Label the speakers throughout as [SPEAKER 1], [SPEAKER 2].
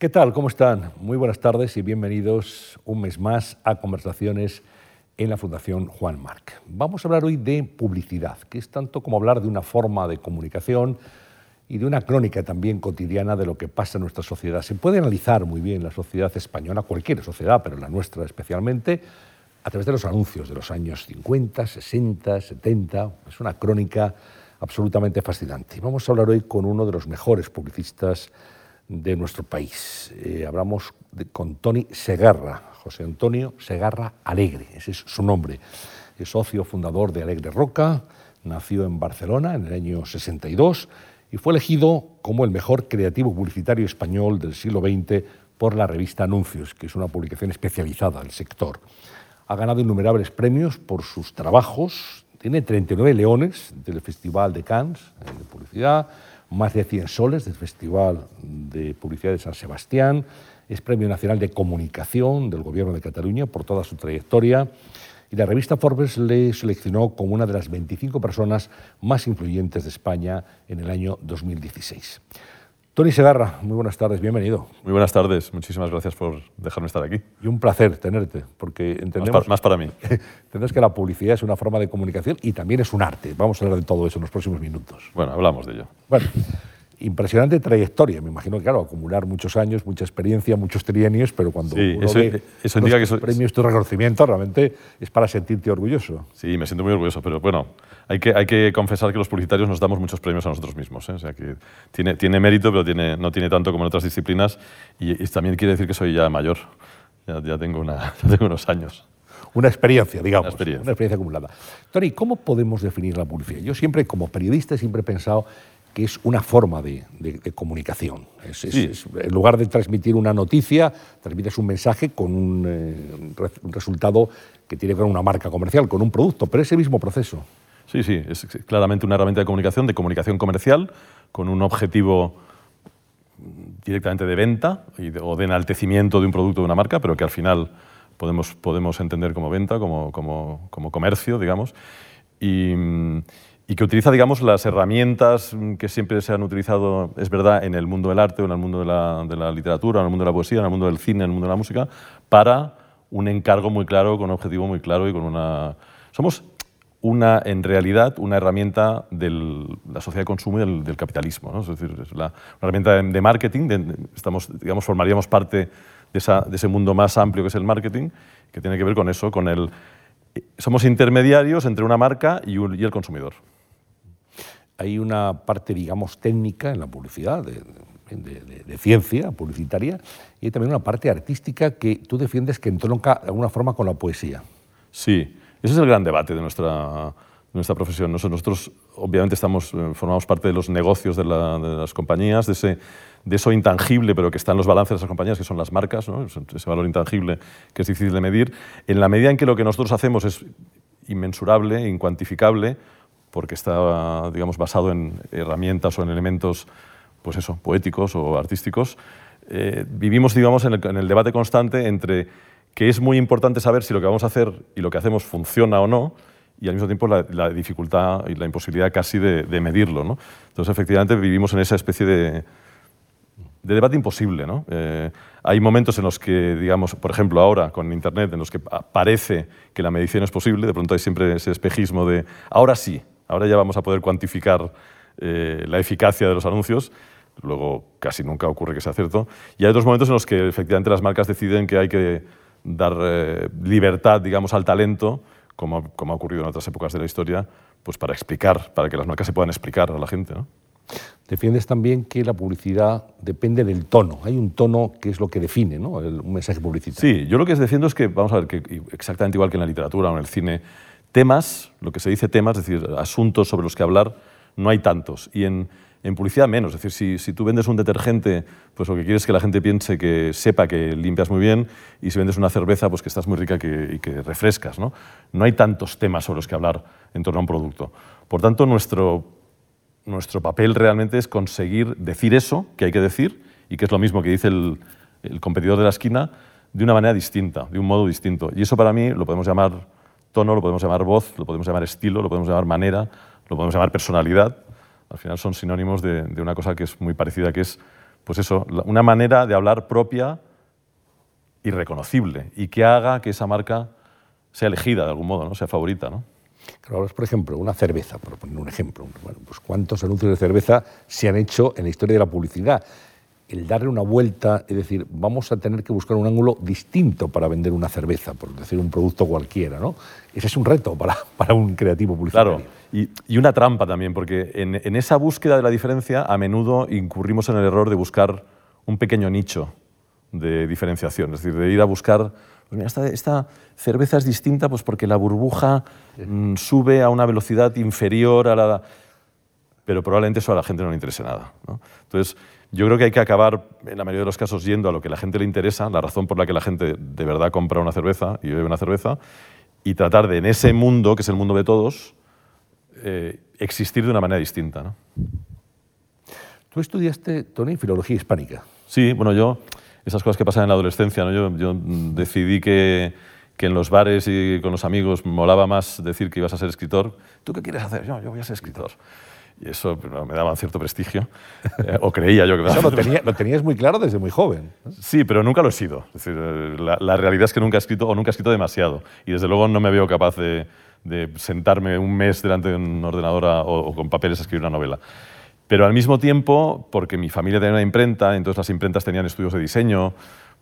[SPEAKER 1] ¿Qué tal? ¿Cómo están? Muy buenas tardes y bienvenidos un mes más a Conversaciones en la Fundación Juan Marc. Vamos a hablar hoy de publicidad, que es tanto como hablar de una forma de comunicación y de una crónica también cotidiana de lo que pasa en nuestra sociedad. Se puede analizar muy bien la sociedad española, cualquier sociedad, pero la nuestra especialmente, a través de los anuncios de los años 50, 60, 70. Es una crónica absolutamente fascinante. Vamos a hablar hoy con uno de los mejores publicistas de nuestro país. Eh, hablamos con Tony Segarra, José Antonio Segarra Alegre, ese es su nombre. Es socio fundador de Alegre Roca, nació en Barcelona en el año 62 y fue elegido como el mejor creativo publicitario español del siglo XX por la revista Anuncios, que es una publicación especializada del sector. Ha ganado innumerables premios por sus trabajos, tiene 39 leones del Festival de Cannes eh, de Publicidad, más de 100 soles del Festival de Publicidad de San Sebastián, es Premio Nacional de Comunicación del Gobierno de Cataluña por toda su trayectoria y la revista Forbes le seleccionó como una de las 25 personas más influyentes de España en el año 2016. Tony Segarra, muy buenas tardes, bienvenido.
[SPEAKER 2] Muy buenas tardes, muchísimas gracias por dejarme estar aquí.
[SPEAKER 1] Y un placer tenerte, porque entendemos...
[SPEAKER 2] Más para, mí.
[SPEAKER 1] Entendemos que la publicidad es una forma de comunicación y también es un arte. Vamos a hablar de todo eso en los próximos minutos.
[SPEAKER 2] Bueno, hablamos de ello.
[SPEAKER 1] Bueno, impresionante trayectoria. Me imagino que, claro, acumular muchos años, mucha experiencia, muchos trienios, pero cuando
[SPEAKER 2] sí,
[SPEAKER 1] uno
[SPEAKER 2] eso,
[SPEAKER 1] ve
[SPEAKER 2] eso indica que
[SPEAKER 1] premios, tu reconocimiento, realmente es para sentirte orgulloso.
[SPEAKER 2] Sí, me siento muy orgulloso, pero bueno, hay que, hay que confesar que los publicitarios nos damos muchos premios a nosotros mismos. ¿eh? O sea, que tiene, tiene mérito, pero tiene, no tiene tanto como en otras disciplinas. Y, y también quiere decir que soy ya mayor. Ya, ya, tengo, una, ya tengo unos años.
[SPEAKER 1] Una experiencia, digamos.
[SPEAKER 2] Una experiencia.
[SPEAKER 1] una experiencia acumulada. Tony, ¿cómo podemos definir la publicidad? Yo siempre, como periodista, siempre he pensado que es una forma de, de, de comunicación. Es,
[SPEAKER 2] Sí.
[SPEAKER 1] es, en lugar de transmitir una noticia, transmites un mensaje con un, eh, un resultado que tiene que ver con una marca comercial, con un producto, pero ese mismo proceso.
[SPEAKER 2] Sí, sí, es claramente una herramienta de comunicación, de comunicación comercial, con un objetivo directamente de venta y de- o de enaltecimiento de un producto de una marca, pero que al final podemos, podemos entender como venta, como, como, como comercio, digamos, y, mm, y que utiliza, digamos, las herramientas que siempre se han utilizado, es verdad, en el mundo del arte, en el mundo de la, literatura, en el mundo de la poesía, en el mundo del cine, en el mundo de la música, para un encargo muy claro, con un objetivo muy claro y con una... Somos una, en realidad, una herramienta de la sociedad de consumo y del, capitalismo. Es decir, es una herramienta de, marketing, estamos, digamos, formaríamos parte de, esa- ese mundo más amplio que es el marketing, que tiene que ver con eso, con el... Somos intermediarios entre una marca y el consumidor.
[SPEAKER 1] Hay una parte, digamos, técnica en la publicidad, de, ciencia publicitaria, y hay también una parte artística que tú defiendes que entronca de alguna forma con la poesía.
[SPEAKER 2] Sí, ese es el gran debate de nuestra, nuestra profesión. Nosotros, obviamente, estamos, eh, formamos parte de los negocios de, la- de las compañías, de, ese, de eso intangible, pero que está en los balances de esas compañías, que son las marcas, ese valor intangible que es difícil de medir. En la medida en que lo que nosotros hacemos es inmensurable, incuantificable, porque está, digamos, basado en herramientas o en elementos, pues eso, poéticos o artísticos, eh, vivimos, digamos, en el, en el debate constante entre que es muy importante saber si lo que vamos a hacer y lo que hacemos funciona o no, y al mismo tiempo la, la dificultad y la imposibilidad casi de, de medirlo. ¿no? Entonces, efectivamente, vivimos en esa especie de, de debate imposible. ¿no? Eh, hay momentos en los que, digamos, por ejemplo, ahora con Internet, en los que pa- parece que la medición es posible, de pronto hay siempre ese espejismo de ahora sí, ahora ya vamos a poder cuantificar eh, la eficacia de los anuncios. Luego casi nunca ocurre que sea cierto. Y hay otros momentos en los que efectivamente las marcas deciden que hay que dar eh, libertad, digamos, al talento, como, como ha ocurrido en otras épocas de la historia, pues para explicar, para que las marcas se puedan explicar a la gente. ¿no?
[SPEAKER 1] Defiendes también que la publicidad depende del tono. Hay un tono que es lo que define ¿no? el, un mensaje publicitario.
[SPEAKER 2] Sí, yo lo que defiendo es que, vamos a ver, que exactamente igual que en la literatura o en el cine, temas, lo que se dice temas, es decir, asuntos sobre los que hablar, no hay tantos. Y en, publicidad menos. Es decir, si, si, tú vendes un detergente, pues lo que quieres es que la gente piense que sepa que limpias muy bien, y si vendes una cerveza, pues que estás muy rica y que refrescas. ¿no? no hay tantos temas sobre los que hablar en torno a un producto. Por tanto, nuestro, nuestro papel realmente es conseguir decir eso que hay que decir, y que es lo mismo que dice el, el competidor de la esquina, de una manera distinta, de un modo distinto. Y eso para mí lo podemos llamar tono, lo podemos llamar voz, lo podemos llamar estilo, lo podemos llamar manera, lo podemos llamar personalidad. Al final son sinónimos de, una cosa que es muy parecida, que es pues eso, una manera de hablar propia y reconocible y que haga que esa marca sea elegida de algún modo, ¿no? sea favorita. ¿no?
[SPEAKER 1] Claro, por ejemplo, una cerveza, por poner un ejemplo. Pues ¿Cuántos anuncios de cerveza se han hecho en la historia de la publicidad? El darle una vuelta, es decir, vamos a tener que buscar un ángulo distinto para vender una cerveza, por decir un producto cualquiera, ¿no? Ese es un reto para, para un creativo publicitario.
[SPEAKER 2] Claro, y, y una trampa también, porque en, en esa búsqueda de la diferencia a menudo incurrimos en el error de buscar un pequeño nicho de diferenciación, es decir, de ir a buscar pues esta, cerveza es distinta pues porque la burbuja mm, sube a una velocidad inferior a la... Pero probablemente eso a la gente no le interese nada. Entonces, yo creo que hay que acabar, en la mayoría de los casos, yendo a lo que a la gente le interesa, la razón por la que la gente de verdad compra una cerveza y bebe una cerveza, y tratar de, en ese mundo, que es el mundo de todos, eh, existir de una manera distinta.
[SPEAKER 1] Tú estudiaste, Tony, filología hispánica.
[SPEAKER 2] Sí, bueno, yo esas cosas que pasan en la adolescencia. ¿no? Yo, yo decidí que, que, en los bares y con los amigos molaba más decir que ibas a ser escritor. ¿Tú qué quieres hacer? Yo, yo voy a ser escritor. Y eso me daba cierto prestigio, eh, o creía yo que me
[SPEAKER 1] daba lo, tenía, lo, tenías muy claro desde muy joven.
[SPEAKER 2] Sí, pero nunca lo he sido. Es decir, eh, la, la, realidad es que nunca he escrito o nunca he escrito demasiado. Y desde luego no me veo capaz de, de sentarme un mes delante de un ordenador a, o, o con papeles a escribir una novela. Pero al mismo tiempo, porque mi familia tenía una imprenta, entonces las imprentas tenían estudios de diseño,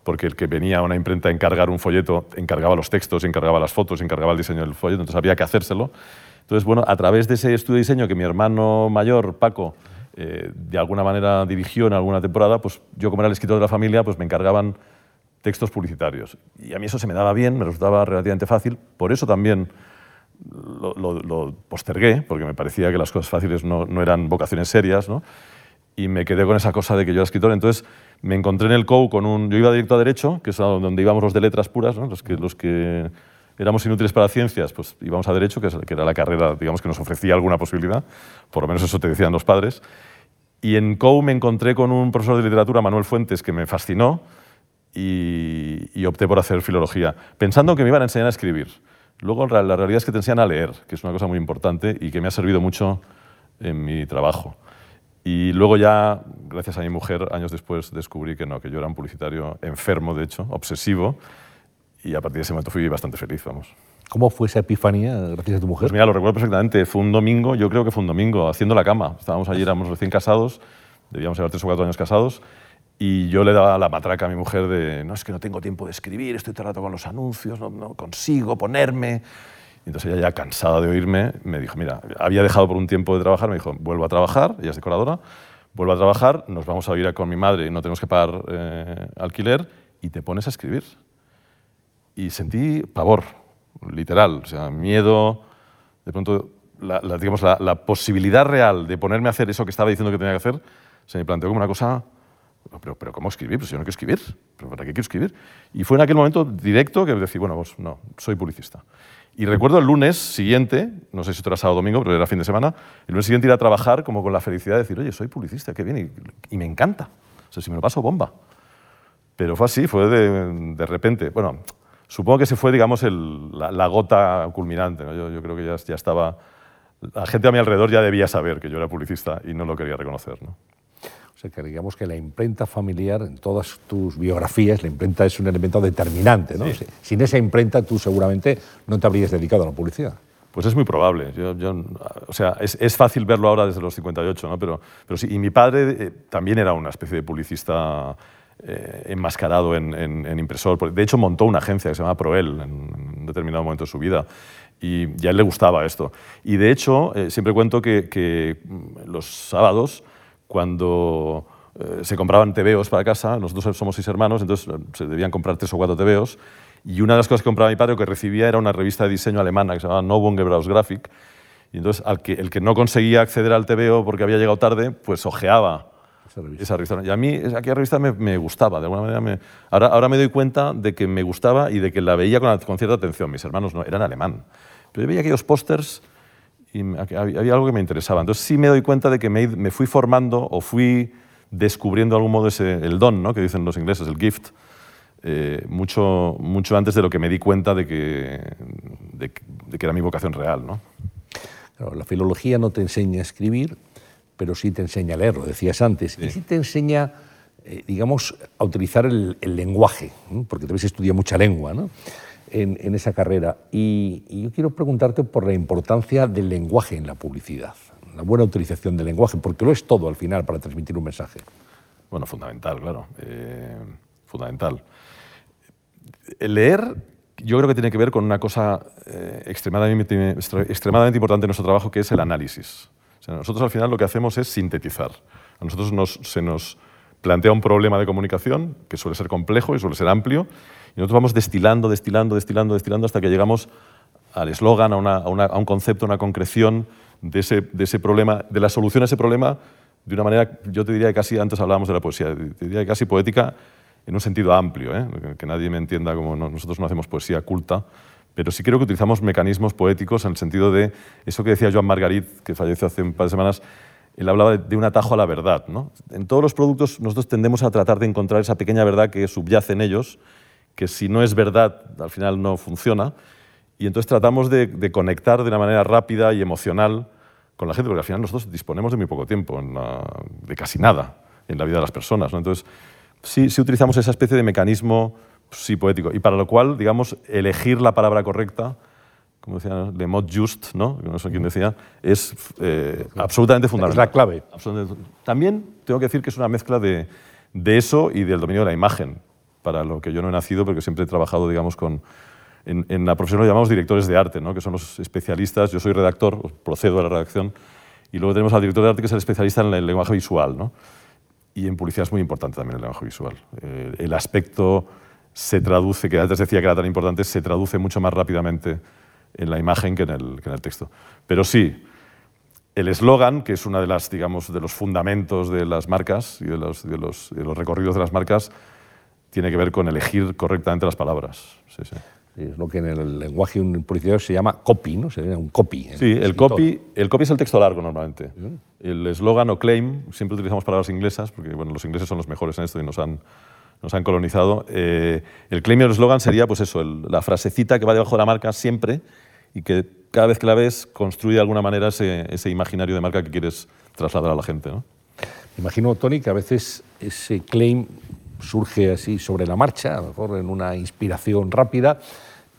[SPEAKER 2] porque el que venía a una imprenta a encargar un folleto encargaba los textos, encargaba las fotos, encargaba el diseño del folleto, entonces había que hacérselo. Entonces, bueno, a través de ese estudio de diseño que mi hermano mayor, Paco, eh, de alguna manera dirigió en alguna temporada, pues yo como era el escritor de la familia, pues me encargaban textos publicitarios. Y a mí eso se me daba bien, me resultaba relativamente fácil, por eso también lo, postergué, porque me parecía que las cosas fáciles no, no, eran vocaciones serias, ¿no? y me quedé con esa cosa de que yo era escritor. Entonces me encontré en el COU con un... Yo iba directo a Derecho, que es donde íbamos los de letras puras, ¿no? los, que, los que éramos inútiles para ciencias, pues íbamos a Derecho, que, era la carrera digamos, que nos ofrecía alguna posibilidad, por lo menos eso te decían los padres. Y en COU me encontré con un profesor de literatura, Manuel Fuentes, que me fascinó y, opté por hacer filología, pensando que me iban a enseñar a escribir. Luego la realidad es que te enseñan a leer, que es una cosa muy importante y que me ha servido mucho en mi trabajo. Y luego ya, gracias a mi mujer, años después descubrí que no, que yo era un publicitario enfermo, de hecho, obsesivo, y a partir de ese momento fui bastante feliz, vamos.
[SPEAKER 1] ¿Cómo fue esa epifanía gracias a tu mujer?
[SPEAKER 2] Pues mira, lo recuerdo perfectamente. Fue un domingo, yo creo que fue un domingo, haciendo la cama. Estábamos allí, éramos recién casados, debíamos llevar tres o cuatro años casados, y yo le daba la matraca a mi mujer de, no, es que no tengo tiempo de escribir, estoy todo el rato con los anuncios, no, no consigo ponerme. Y entonces ella ya cansada de oírme, me dijo, mira, había dejado por un tiempo de trabajar, me dijo, vuelvo a trabajar, ella es decoradora, vuelvo a trabajar, nos vamos a ir con mi madre y no tenemos que pagar eh, alquiler y te pones a escribir. Y sentí pavor, literal, o sea, miedo, de pronto, la, la digamos, la, la posibilidad real de ponerme a hacer eso que estaba diciendo que tenía que hacer, se me planteó como una cosa pero, pero ¿cómo escribir? Pues yo no quiero escribir. ¿Pero ¿Para qué quiero escribir? Y fue en aquel momento directo que decir, bueno, pues no, soy publicista. Y recuerdo el lunes siguiente, no sé si era sábado o domingo, pero era fin de semana, el lunes siguiente ir a trabajar como con la felicidad de decir, oye, soy publicista, qué bien, y, y me encanta. O sea, si me lo paso, bomba. Pero fue así, fue de, de repente. Bueno, supongo que se fue, digamos, el, la, la, gota culminante. ¿no? Yo, yo, creo que ya, ya estaba... La gente a mi alrededor ya debía saber que yo era publicista y no lo quería reconocer. ¿no?
[SPEAKER 1] O sea, que digamos que la imprenta familiar, en todas tus biografías, la imprenta es un elemento determinante. ¿no? Sí. Sin esa imprenta tú seguramente no te habrías dedicado a la publicidad.
[SPEAKER 2] Pues es muy probable. Yo, yo, o sea, es, es, fácil verlo ahora desde los 58, ¿no? pero, pero sí. Y mi padre eh, también era una especie de publicista eh, enmascarado en, impresor. De hecho, montó una agencia que se llama Proel en, en determinado momento de su vida. Y, y, a él le gustaba esto. Y de hecho, eh, siempre cuento que, que los sábados cuando eh, se compraban tebeos para casa, nosotros somos seis hermanos, entonces se debían comprar tres o cuatro tebeos, y una de las cosas que compraba mi padre o que recibía era una revista de diseño alemana que se llamaba Novum Gebrauchsgrafik, y entonces al que, el que no conseguía acceder al tebeo porque había llegado tarde, pues ojeaba esa revista. Esa revista. Y a mí aquella revista me, me gustaba, de alguna manera. Me, ahora, ahora me doy cuenta de que me gustaba y de que la veía con, con cierta atención. Mis hermanos no, eran alemán. Pero yo veía aquellos pósters y había algo que me interesaba. Entonces sí me doy cuenta de que me, me fui formando o fui descubriendo de algún modo ese, el don, ¿no? que dicen los ingleses, el gift, eh, mucho, mucho antes de lo que me di cuenta de que, de, de que era mi vocación real. ¿no?
[SPEAKER 1] Claro, la filología no te enseña a escribir, pero sí te enseña a leer, lo decías antes, sí. y sí te enseña eh, digamos, a utilizar el, lenguaje, porque te habéis estudiado mucha lengua ¿no? en, esa carrera. Y, yo quiero preguntarte por la importancia del lenguaje en la publicidad, la buena utilización del lenguaje, porque lo es todo al final para transmitir un mensaje.
[SPEAKER 2] Bueno, fundamental, claro, eh, fundamental. El leer yo creo que tiene que ver con una cosa eh, extremadamente, extremadamente importante en nuestro trabajo, que es el análisis. Nosotros al final lo que hacemos es sintetizar. A nosotros se nos plantea un problema de comunicación que suele ser complejo y suele ser amplio, y nosotros vamos destilando, destilando, destilando, destilando hasta que llegamos al eslogan, a, un concepto, a una concreción de ese, de ese problema, de la solución a ese problema de una manera, yo te diría que casi, antes hablábamos de la poesía, te diría que casi poética en un sentido amplio, ¿eh? que nadie me entienda como nosotros no hacemos poesía culta, pero sí creo que utilizamos mecanismos poéticos en el sentido de eso que decía Joan Margarit, que falleció hace un par de semanas, él hablaba de, un atajo a la verdad. ¿no? En todos los productos nosotros tendemos a tratar de encontrar esa pequeña verdad que subyace en ellos, que si no es verdad al final no funciona, y entonces tratamos de, conectar de una manera rápida y emocional con la gente, porque al final nosotros disponemos de muy poco tiempo, de casi nada en la vida de las personas. ¿no? Entonces, sí, utilizamos esa especie de mecanismo sí, poético, y para lo cual, digamos, elegir la palabra correcta, como decía, le mot just, ¿no? no sé quién decía, es eh, absolutamente fundamental.
[SPEAKER 1] Es la clave.
[SPEAKER 2] También tengo que decir que es una mezcla de, de, eso y del dominio de la imagen, para lo que yo no he nacido, porque siempre he trabajado, digamos, con... En, en la profesión lo llamamos directores de arte, ¿no? que son los especialistas. Yo soy redactor, procedo a la redacción, y luego tenemos al director de arte que es el especialista en el lenguaje visual. ¿no? Y en publicidad es muy importante también el lenguaje visual. Eh, el aspecto se traduce, que antes decía que era tan importante, se traduce mucho más rápidamente en la imagen que en el, que en el texto. Pero sí, el eslogan, que es uno de, las, digamos, de los fundamentos de las marcas y de los, de los, de los recorridos de las marcas, tiene que ver con elegir correctamente las palabras. Sí, sí.
[SPEAKER 1] Es lo que en el lenguaje publicitario se llama copy, ¿no? Se llama un copy.
[SPEAKER 2] ¿eh? Sí, el copy, el copy es el texto largo normalmente. El eslogan o claim, siempre utilizamos palabras inglesas, porque bueno, los ingleses son los mejores en esto y nos han, nos han colonizado. Eh, el claim y el eslogan sería pues eso, la frasecita que va debajo de la marca siempre y que cada vez que la ves construye de alguna manera ese, ese imaginario de marca que quieres trasladar a la gente. ¿no?
[SPEAKER 1] Imagino, Tony, que a veces ese claim surge así sobre la marcha, a lo mejor en una inspiración rápida,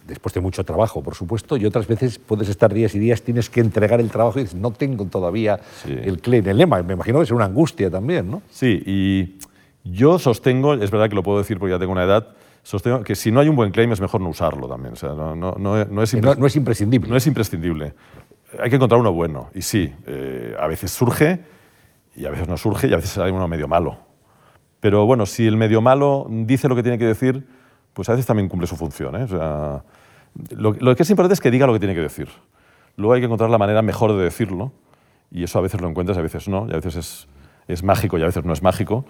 [SPEAKER 1] después de mucho trabajo, por supuesto, y otras veces puedes estar días y días, tienes que entregar el trabajo y dices, no tengo todavía el claim, el lema. Me imagino que es una angustia también, ¿no?
[SPEAKER 2] Sí, y yo sostengo, es verdad que lo puedo decir porque ya tengo una edad, sostengo que si no hay un buen claim es mejor no usarlo también. O sea, no, no, no, es,
[SPEAKER 1] no, es imprescindible.
[SPEAKER 2] No es imprescindible. Hay que encontrar uno bueno. Y sí, eh, a veces surge y a veces no surge y a veces hay uno medio malo. Pero bueno, si el medio malo dice lo que tiene que decir, pues a veces también cumple su función. ¿eh? O sea, lo, que es importante es que diga lo que tiene que decir. Luego hay que encontrar la manera mejor de decirlo, y eso a veces lo encuentras, a veces no, y a veces es, es mágico y a veces no es mágico.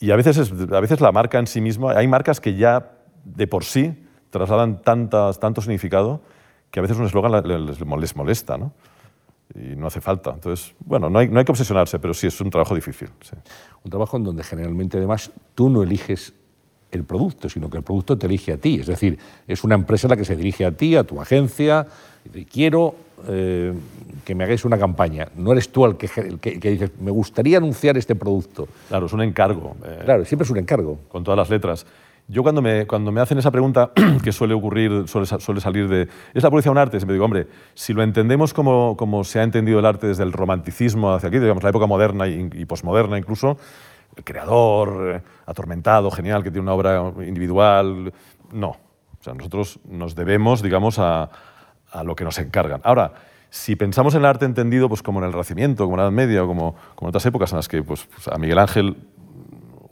[SPEAKER 2] Y a veces, a veces la marca en sí misma, hay marcas que ya de por sí trasladan tantas, tanto significado que a veces un eslogan les molesta, ¿no? y no hace falta. Entonces, bueno, no hay, no hay que obsesionarse, pero sí es un trabajo difícil.
[SPEAKER 1] Un trabajo en donde generalmente además tú no eliges el producto, sino que el producto te elige a ti. Es decir, es una empresa la que se dirige a ti, a tu agencia, y quiero eh, que me hagáis una campaña. No eres tú el que, que, dices, me gustaría anunciar este producto.
[SPEAKER 2] Claro, es un encargo.
[SPEAKER 1] Eh, claro, siempre es un encargo.
[SPEAKER 2] Con todas las letras. Yo cuando me, cuando me hacen esa pregunta, que suele ocurrir, suele, suele salir de, ¿es la publicidad un arte? Siempre digo, hombre, si lo entendemos como, como se ha entendido el arte desde el romanticismo hacia aquí, digamos, la época moderna y, y posmoderna incluso, el creador, eh, atormentado, genial, que tiene una obra individual. No. O sea, nosotros nos debemos, digamos, a, lo que nos encargan. Ahora, si pensamos en el arte entendido pues, como en el Renacimiento, como en la Edad Media o como, como en otras épocas en las que pues, pues a Miguel Ángel,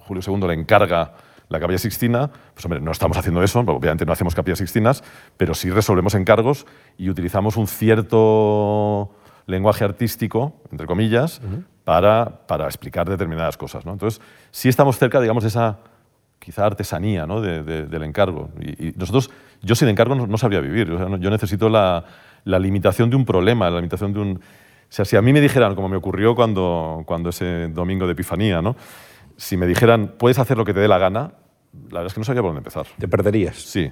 [SPEAKER 2] Julio II le encarga la capilla sixtina, pues hombre, no estamos haciendo eso, obviamente no hacemos capillas sixtinas, pero sí resolvemos encargos y utilizamos un cierto lenguaje artístico, entre comillas, para, para, explicar determinadas cosas. ¿no? Entonces, sí estamos cerca, digamos, de esa quizá artesanía ¿no? del encargo. Y, nosotros, yo sin encargo no, sabría vivir. yo necesito la, la, limitación de un problema, la limitación de un... O sea, si a mí me dijeran, como me ocurrió cuando, cuando ese domingo de Epifanía, ¿no? si me dijeran, puedes hacer lo que te dé la gana, la verdad es que no sabía por dónde empezar.
[SPEAKER 1] ¿Te perderías?
[SPEAKER 2] Sí,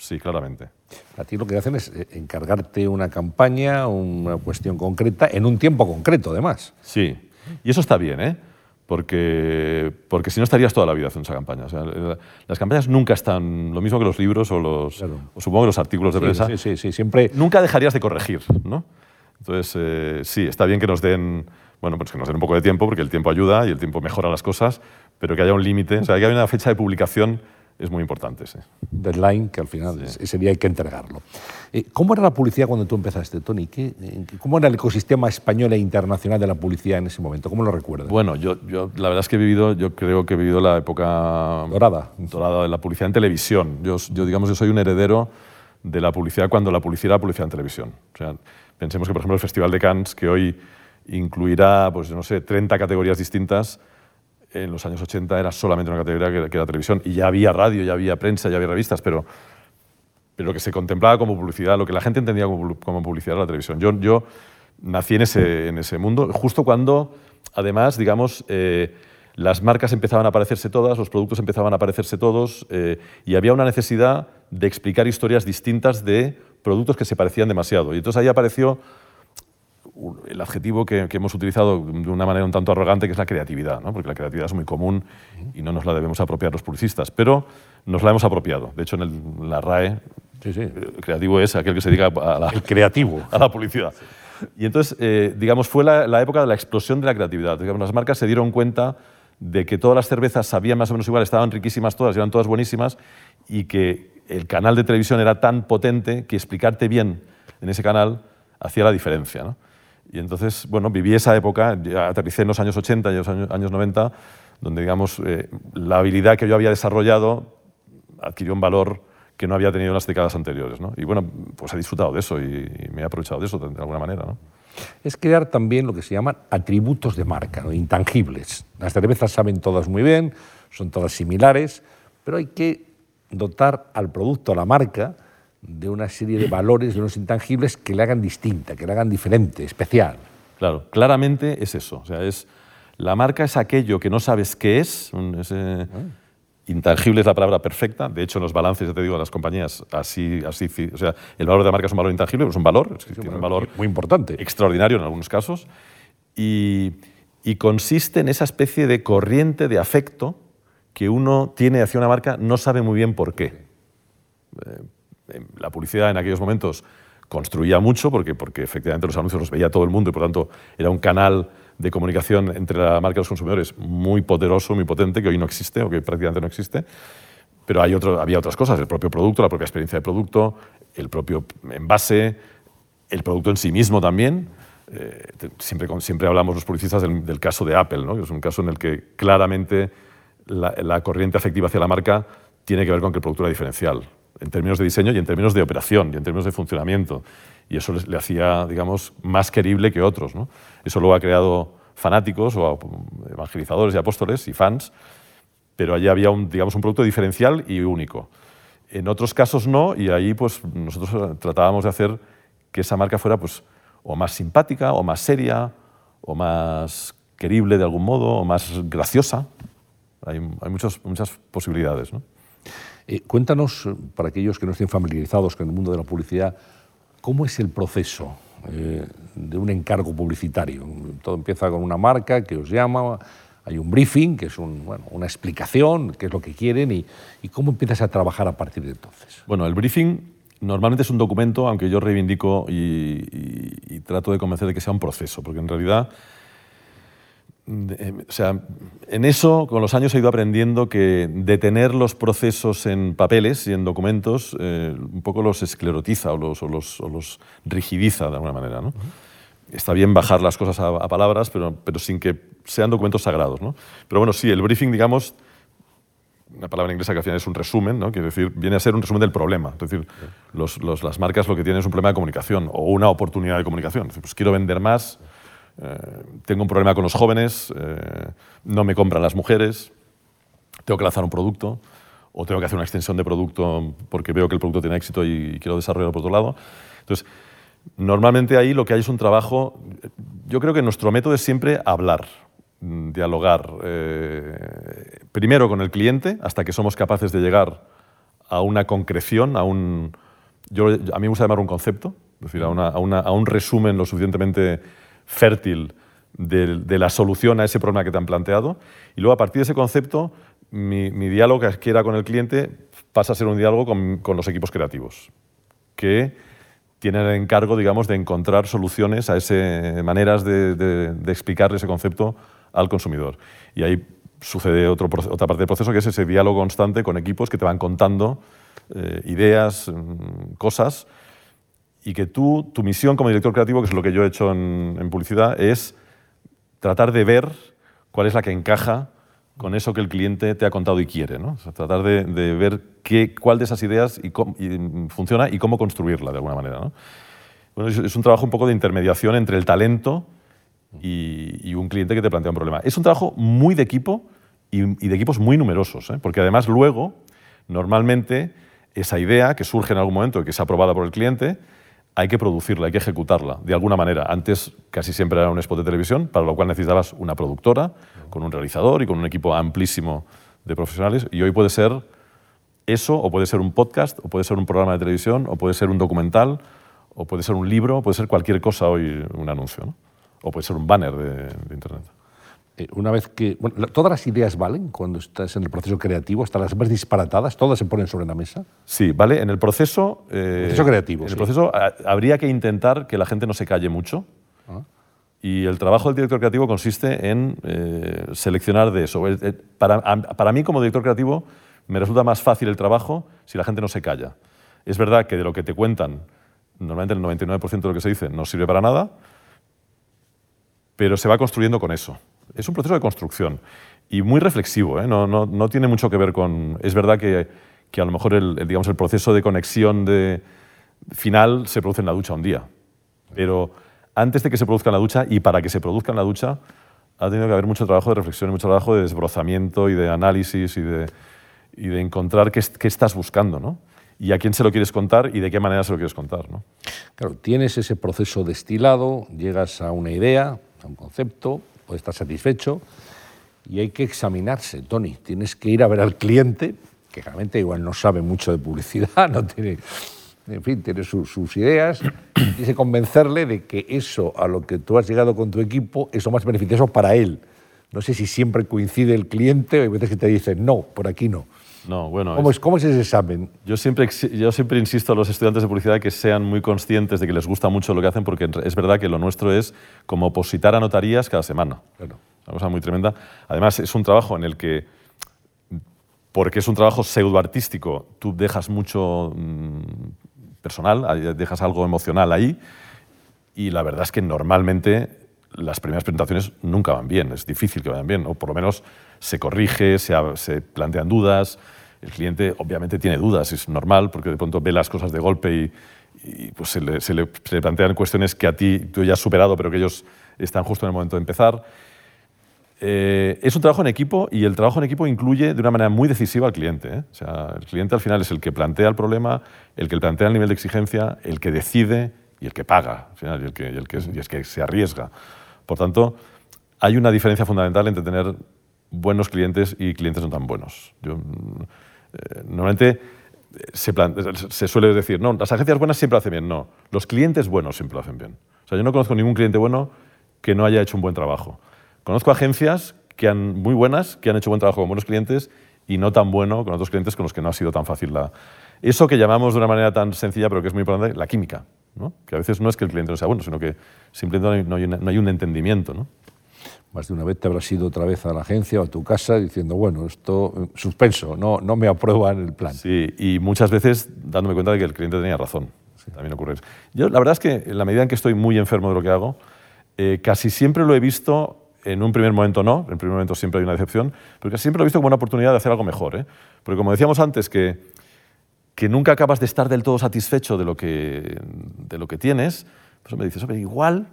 [SPEAKER 2] sí, claramente.
[SPEAKER 1] A ti lo que hacen es eh, encargarte una campaña, una cuestión concreta, en un tiempo concreto, además.
[SPEAKER 2] Sí, y eso está bien, ¿eh? porque, porque si no estarías toda la vida haciendo esa campaña. O sea, las campañas nunca están, lo mismo que los libros o los, o supongo que los artículos de prensa,
[SPEAKER 1] Sí, sí, sí, siempre...
[SPEAKER 2] nunca dejarías de corregir, ¿no? Entonces, eh, sí, está bien que nos den, bueno, pues que nos den un poco de tiempo, porque el tiempo ayuda y el tiempo mejora las cosas, pero que haya un límite, o sea, que haya una fecha de publicación es muy importante, sí.
[SPEAKER 1] Deadline, que al final ese día hay que entregarlo. Eh, ¿Cómo era la publicidad cuando tú empezaste, Tony? ¿Qué, en qué- ¿Cómo era el ecosistema español e internacional de la publicidad en ese momento? ¿Cómo lo recuerdas?
[SPEAKER 2] Bueno, yo, yo la verdad es que he vivido, yo creo que he vivido la época
[SPEAKER 1] Dorada.
[SPEAKER 2] dorada de la publicidad en televisión. Yo, yo, digamos, yo soy un heredero de la publicidad cuando la publicidad era publicidad en televisión. O sea, pensemos que, por ejemplo, el Festival de Cannes, que hoy incluirá, pues no sé, 30 categorías distintas, en los años 80 era solamente una categoría que, que era televisión. Y ya había radio, ya había prensa, ya había revistas, pero, pero lo que se contemplaba como publicidad, lo que la gente entendía como, como publicidad era la televisión. Yo, yo nací en ese, en ese mundo, justo cuando, además, digamos, eh, las marcas empezaban a aparecerse todas, los productos empezaban a aparecerse todos, eh, y había una necesidad de explicar historias distintas de productos que se parecían demasiado. Y entonces ahí apareció el adjetivo que, que hemos utilizado de una manera un tanto arrogante, que es la creatividad, ¿no? porque la creatividad es muy común y no nos la debemos apropiar los publicistas, pero nos la hemos apropiado. De hecho, en, el- en la RAE,
[SPEAKER 1] Sí, sí.
[SPEAKER 2] eh, creativo es aquel que se dedica a la,
[SPEAKER 1] El creativo.
[SPEAKER 2] a la publicidad. Y entonces, eh, digamos, fue la, la época de la explosión de la creatividad. Digamos, las marcas se dieron cuenta de que todas las cervezas sabían más o menos igual, estaban riquísimas todas, eran todas buenísimas, y que el canal de televisión era tan potente que explicarte bien en ese canal hacía la diferencia. ¿no? Y entonces, bueno, viví esa época, aterricé en los años 80 y los años, años 90, donde, digamos, eh, la habilidad que yo había desarrollado adquirió un valor que no había tenido en las décadas anteriores. ¿no? Y bueno, pues he disfrutado de eso y, me he aprovechado de eso de alguna manera. ¿no?
[SPEAKER 1] Es crear también lo que se llaman atributos de marca, ¿no? intangibles. Las cervezas saben todas muy bien, son todas similares, pero hay que dotar al producto, a la marca, de una serie de valores, de unos intangibles que le hagan distinta, que le hagan diferente, especial.
[SPEAKER 2] Claro, claramente es eso. O sea, es, la marca es aquello que no sabes qué es. ese- intangible es la palabra perfecta. De hecho, en los balances, ya te digo, de las compañías, así, así, o sea, el valor de la marca es un valor intangible, pero es un valor, es tiene un valor
[SPEAKER 1] muy importante.
[SPEAKER 2] extraordinario en algunos casos, y, y consiste en esa especie de corriente de afecto que uno tiene hacia una marca, no sabe muy bien por qué. Eh, la publicidad en aquellos momentos construía mucho porque, porque efectivamente los anuncios los veía todo el mundo y por tanto era un canal de comunicación entre la marca y los consumidores muy poderoso, muy potente, que hoy no existe o que prácticamente no existe. Pero hay otro, había otras cosas, el propio producto, la propia experiencia de producto, el propio envase, el producto en sí mismo también. Eh, siempre, siempre hablamos los publicistas del, del caso de Apple, ¿no? que es un caso en el que claramente la, la corriente afectiva hacia la marca tiene que ver con que el producto era diferencial, en términos de diseño y en términos de operación y en términos de funcionamiento. Y eso les- le hacía, digamos, más querible que otros. ¿no? Eso luego ha creado fanáticos o evangelizadores y apóstoles y fans, pero allí había un, digamos, un producto diferencial y único. En otros casos no, y ahí pues, nosotros eh, tratábamos de hacer que esa marca fuera pues, o más simpática, o más seria, o más querible de algún modo, o más graciosa. Hay, hay muchas, muchas posibilidades. ¿no?
[SPEAKER 1] Eh, cuéntanos, eh, para aquellos que no estén familiarizados con el mundo de la publicidad, ¿cómo es el proceso eh, de un encargo publicitario? Todo empieza con una marca que os llama, hay un briefing, que es una explicación, qué es lo que quieren y, cómo empiezas a trabajar a partir de entonces.
[SPEAKER 2] Bueno, el briefing normalmente es un documento, aunque yo reivindico y, trato de convencer de que sea un proceso, porque en realidad, o sea, en eso con los años he ido aprendiendo que detener los procesos en papeles y en documentos eh, un poco los esclerotiza o los, o los- o los rigidiza de alguna manera. ¿no? Está bien bajar las cosas a, a palabras, pero, pero sin que sean documentos sagrados. ¿no? Pero bueno, sí, el briefing, digamos, una palabra inglesa que al final es un resumen, ¿no? Quiere decir, viene a ser un resumen del problema. Es decir, los- los- las marcas lo que tienen es un problema de comunicación o una oportunidad de comunicación. Es decir, pues quiero vender más, tengo un problema con los jóvenes, eh, no me compran las mujeres, tengo que lanzar un producto o tengo que hacer una extensión de producto porque veo que el producto tiene éxito y quiero desarrollarlo por otro lado. Entonces, normalmente ahí lo que hay es un trabajo, yo creo que nuestro método es siempre hablar, mm, dialogar, eh, primero con el cliente hasta que somos capaces de llegar a una concreción, a un, yo, a mí me gusta llamar un concepto, es decir, a una- a un resumen lo suficientemente fértil de, la solución a ese problema que te han planteado. Y luego, a partir de ese concepto, mi, diálogo que era con el cliente pasa a ser un diálogo con, los equipos creativos, que tienen el encargo, digamos, de encontrar soluciones a ese, maneras de, explicarle ese concepto al consumidor. Y ahí sucede otro, otra parte del proceso, que es ese diálogo constante con equipos que te van contando eh, ideas, mm, cosas, y que tú, tu misión como director creativo, que es lo que yo he hecho en, publicidad, es tratar de ver cuál es la que encaja con eso que el cliente te ha contado y quiere. ¿no? tratar de, ver qué, cuál de esas ideas y, funciona y cómo construirla de alguna manera. ¿no? Bueno, es, un trabajo un poco de intermediación entre el talento y, un cliente que te plantea un problema. Es un trabajo muy de equipo y, de equipos muy numerosos, ¿eh? porque además luego, normalmente, esa idea que surge en algún momento y que es aprobada por el cliente, hay que producirla, hay que ejecutarla de alguna manera. Antes casi siempre era un spot de televisión, para lo cual necesitabas una productora, con un realizador y con un equipo amplísimo de profesionales, y hoy puede ser eso, o puede ser un podcast, o puede ser un programa de televisión, o puede ser un documental, o puede ser un libro, puede ser cualquier cosa hoy un anuncio. ¿no? o puede ser un banner de, Internet.
[SPEAKER 1] Eh, una vez que. ¿Todas las ideas valen cuando estás en el proceso creativo? ¿Hasta las más disparatadas? ¿Todas se ponen sobre la mesa?
[SPEAKER 2] Sí, vale. En el proceso.
[SPEAKER 1] Eh, proceso creativo.
[SPEAKER 2] En el proceso habría que intentar que la gente no se calle mucho. Ah. Y el trabajo del director creativo consiste en eh, seleccionar de eso. Para, para mí, como director creativo, me resulta más fácil el trabajo si la gente no se calla. Es verdad que de lo que te cuentan, normalmente el 99% de lo que se dice no sirve para nada, pero se va construyendo con eso. Es un proceso de construcción y muy reflexivo, ¿eh? no, no, no, tiene mucho que ver con... Es verdad que, que a lo mejor el, digamos, el proceso de conexión de final se produce en la ducha un día, pero antes de que se produzca en la ducha y para que se produzca en la ducha ha tenido que haber mucho trabajo de reflexión mucho trabajo de desbrozamiento y de análisis y de, y de encontrar qué, qué estás buscando, ¿no? y a quién se lo quieres contar y de qué manera se lo quieres contar. ¿no?
[SPEAKER 1] Claro, tienes ese proceso destilado, llegas a una idea, un concepto, puede estar satisfecho y hay que examinarse, Tony. Tienes que ir a ver al cliente, que realmente igual no sabe mucho de publicidad, no tiene, en fin, tiene sus ideas, y tienes que convencerle de que eso a lo que tú has llegado con tu equipo es lo más beneficioso para él. No sé si siempre coincide el cliente o hay veces que te dicen, no, por aquí no.
[SPEAKER 2] No, bueno.
[SPEAKER 1] ¿Cómo es, ¿Cómo es ese examen?
[SPEAKER 2] Yo siempre, yo siempre insisto a los estudiantes de publicidad que sean muy conscientes de que les gusta mucho lo que hacen, porque es verdad que lo nuestro es como opositar a notarías cada semana. Claro. Una cosa muy tremenda. Además, es un trabajo en el que, porque es un trabajo pseudo-artístico, tú dejas mucho mm, personal, dejas algo emocional ahí, y la verdad es que normalmente las primeras presentaciones nunca van bien, es difícil que vayan bien, o por lo menos se corrige, se, plantean dudas, el cliente obviamente tiene dudas, es normal, porque de pronto ve las cosas de golpe y, pues se, le, se, le, plantean cuestiones que a ti tú ya has superado, pero que ellos están justo en el momento de empezar. Eh, es un trabajo en equipo y el trabajo en equipo incluye de una manera muy decisiva al cliente. ¿eh? O sea, el cliente al final es el que plantea el problema, el que plantea el nivel de exigencia, el que decide y el que paga, al final, y el que, el que, y es que se arriesga. Por tanto, hay una diferencia fundamental entre tener buenos clientes y clientes no tan buenos. Yo, mm, eh, normalmente se, se, suele decir, no, las agencias buenas siempre hacen bien. No, los clientes buenos siempre lo hacen bien. O sea, yo no conozco ningún cliente bueno que no haya hecho un buen trabajo. Conozco agencias que han, muy buenas, que han hecho buen trabajo con buenos clientes y no tan bueno con otros clientes con los que no ha sido tan fácil. Eso que llamamos de una manera tan sencilla, pero que es muy importante, la química. ¿no? Que a veces no es que el cliente no sea bueno, sino que simplemente no hay, no hay un entendimiento. ¿no?
[SPEAKER 1] Más de una vez te habrás ido otra vez a la agencia o a tu casa diciendo, bueno, esto eh, suspenso, no, no me aprueban el plan.
[SPEAKER 2] Sí, y muchas veces dándome cuenta de que el cliente tenía razón. También ocurre eso. Yo, la verdad es que en la medida en que estoy muy enfermo de lo que hago, eh, casi siempre lo he visto, en un primer momento no, en primer momento siempre hay una decepción, pero casi siempre lo he visto como una oportunidad de hacer algo mejor. ¿eh? Porque como decíamos antes, que, que nunca acabas de estar del todo satisfecho de lo que, de lo que tienes, pues me dices, igual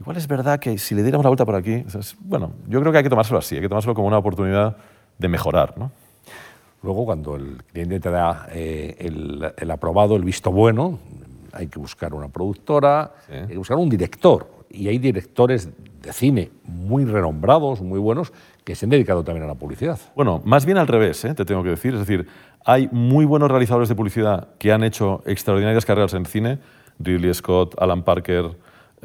[SPEAKER 2] Igual es verdad que si le diéramos la vuelta por aquí, bueno, yo creo que hay que tomárselo así, hay que tomárselo como una oportunidad de mejorar. ¿no?
[SPEAKER 1] Luego, cuando el cliente te da eh, el, aprobado, el visto bueno, hay que buscar una productora, hay que buscar un director. Y hay directores de cine muy renombrados, muy buenos, que se han dedicado también a la publicidad.
[SPEAKER 2] Bueno, más bien al revés, ¿eh? te tengo que decir. Es decir, hay muy buenos realizadores de publicidad que han hecho extraordinarias carreras en cine. Ridley Scott, Alan Parker,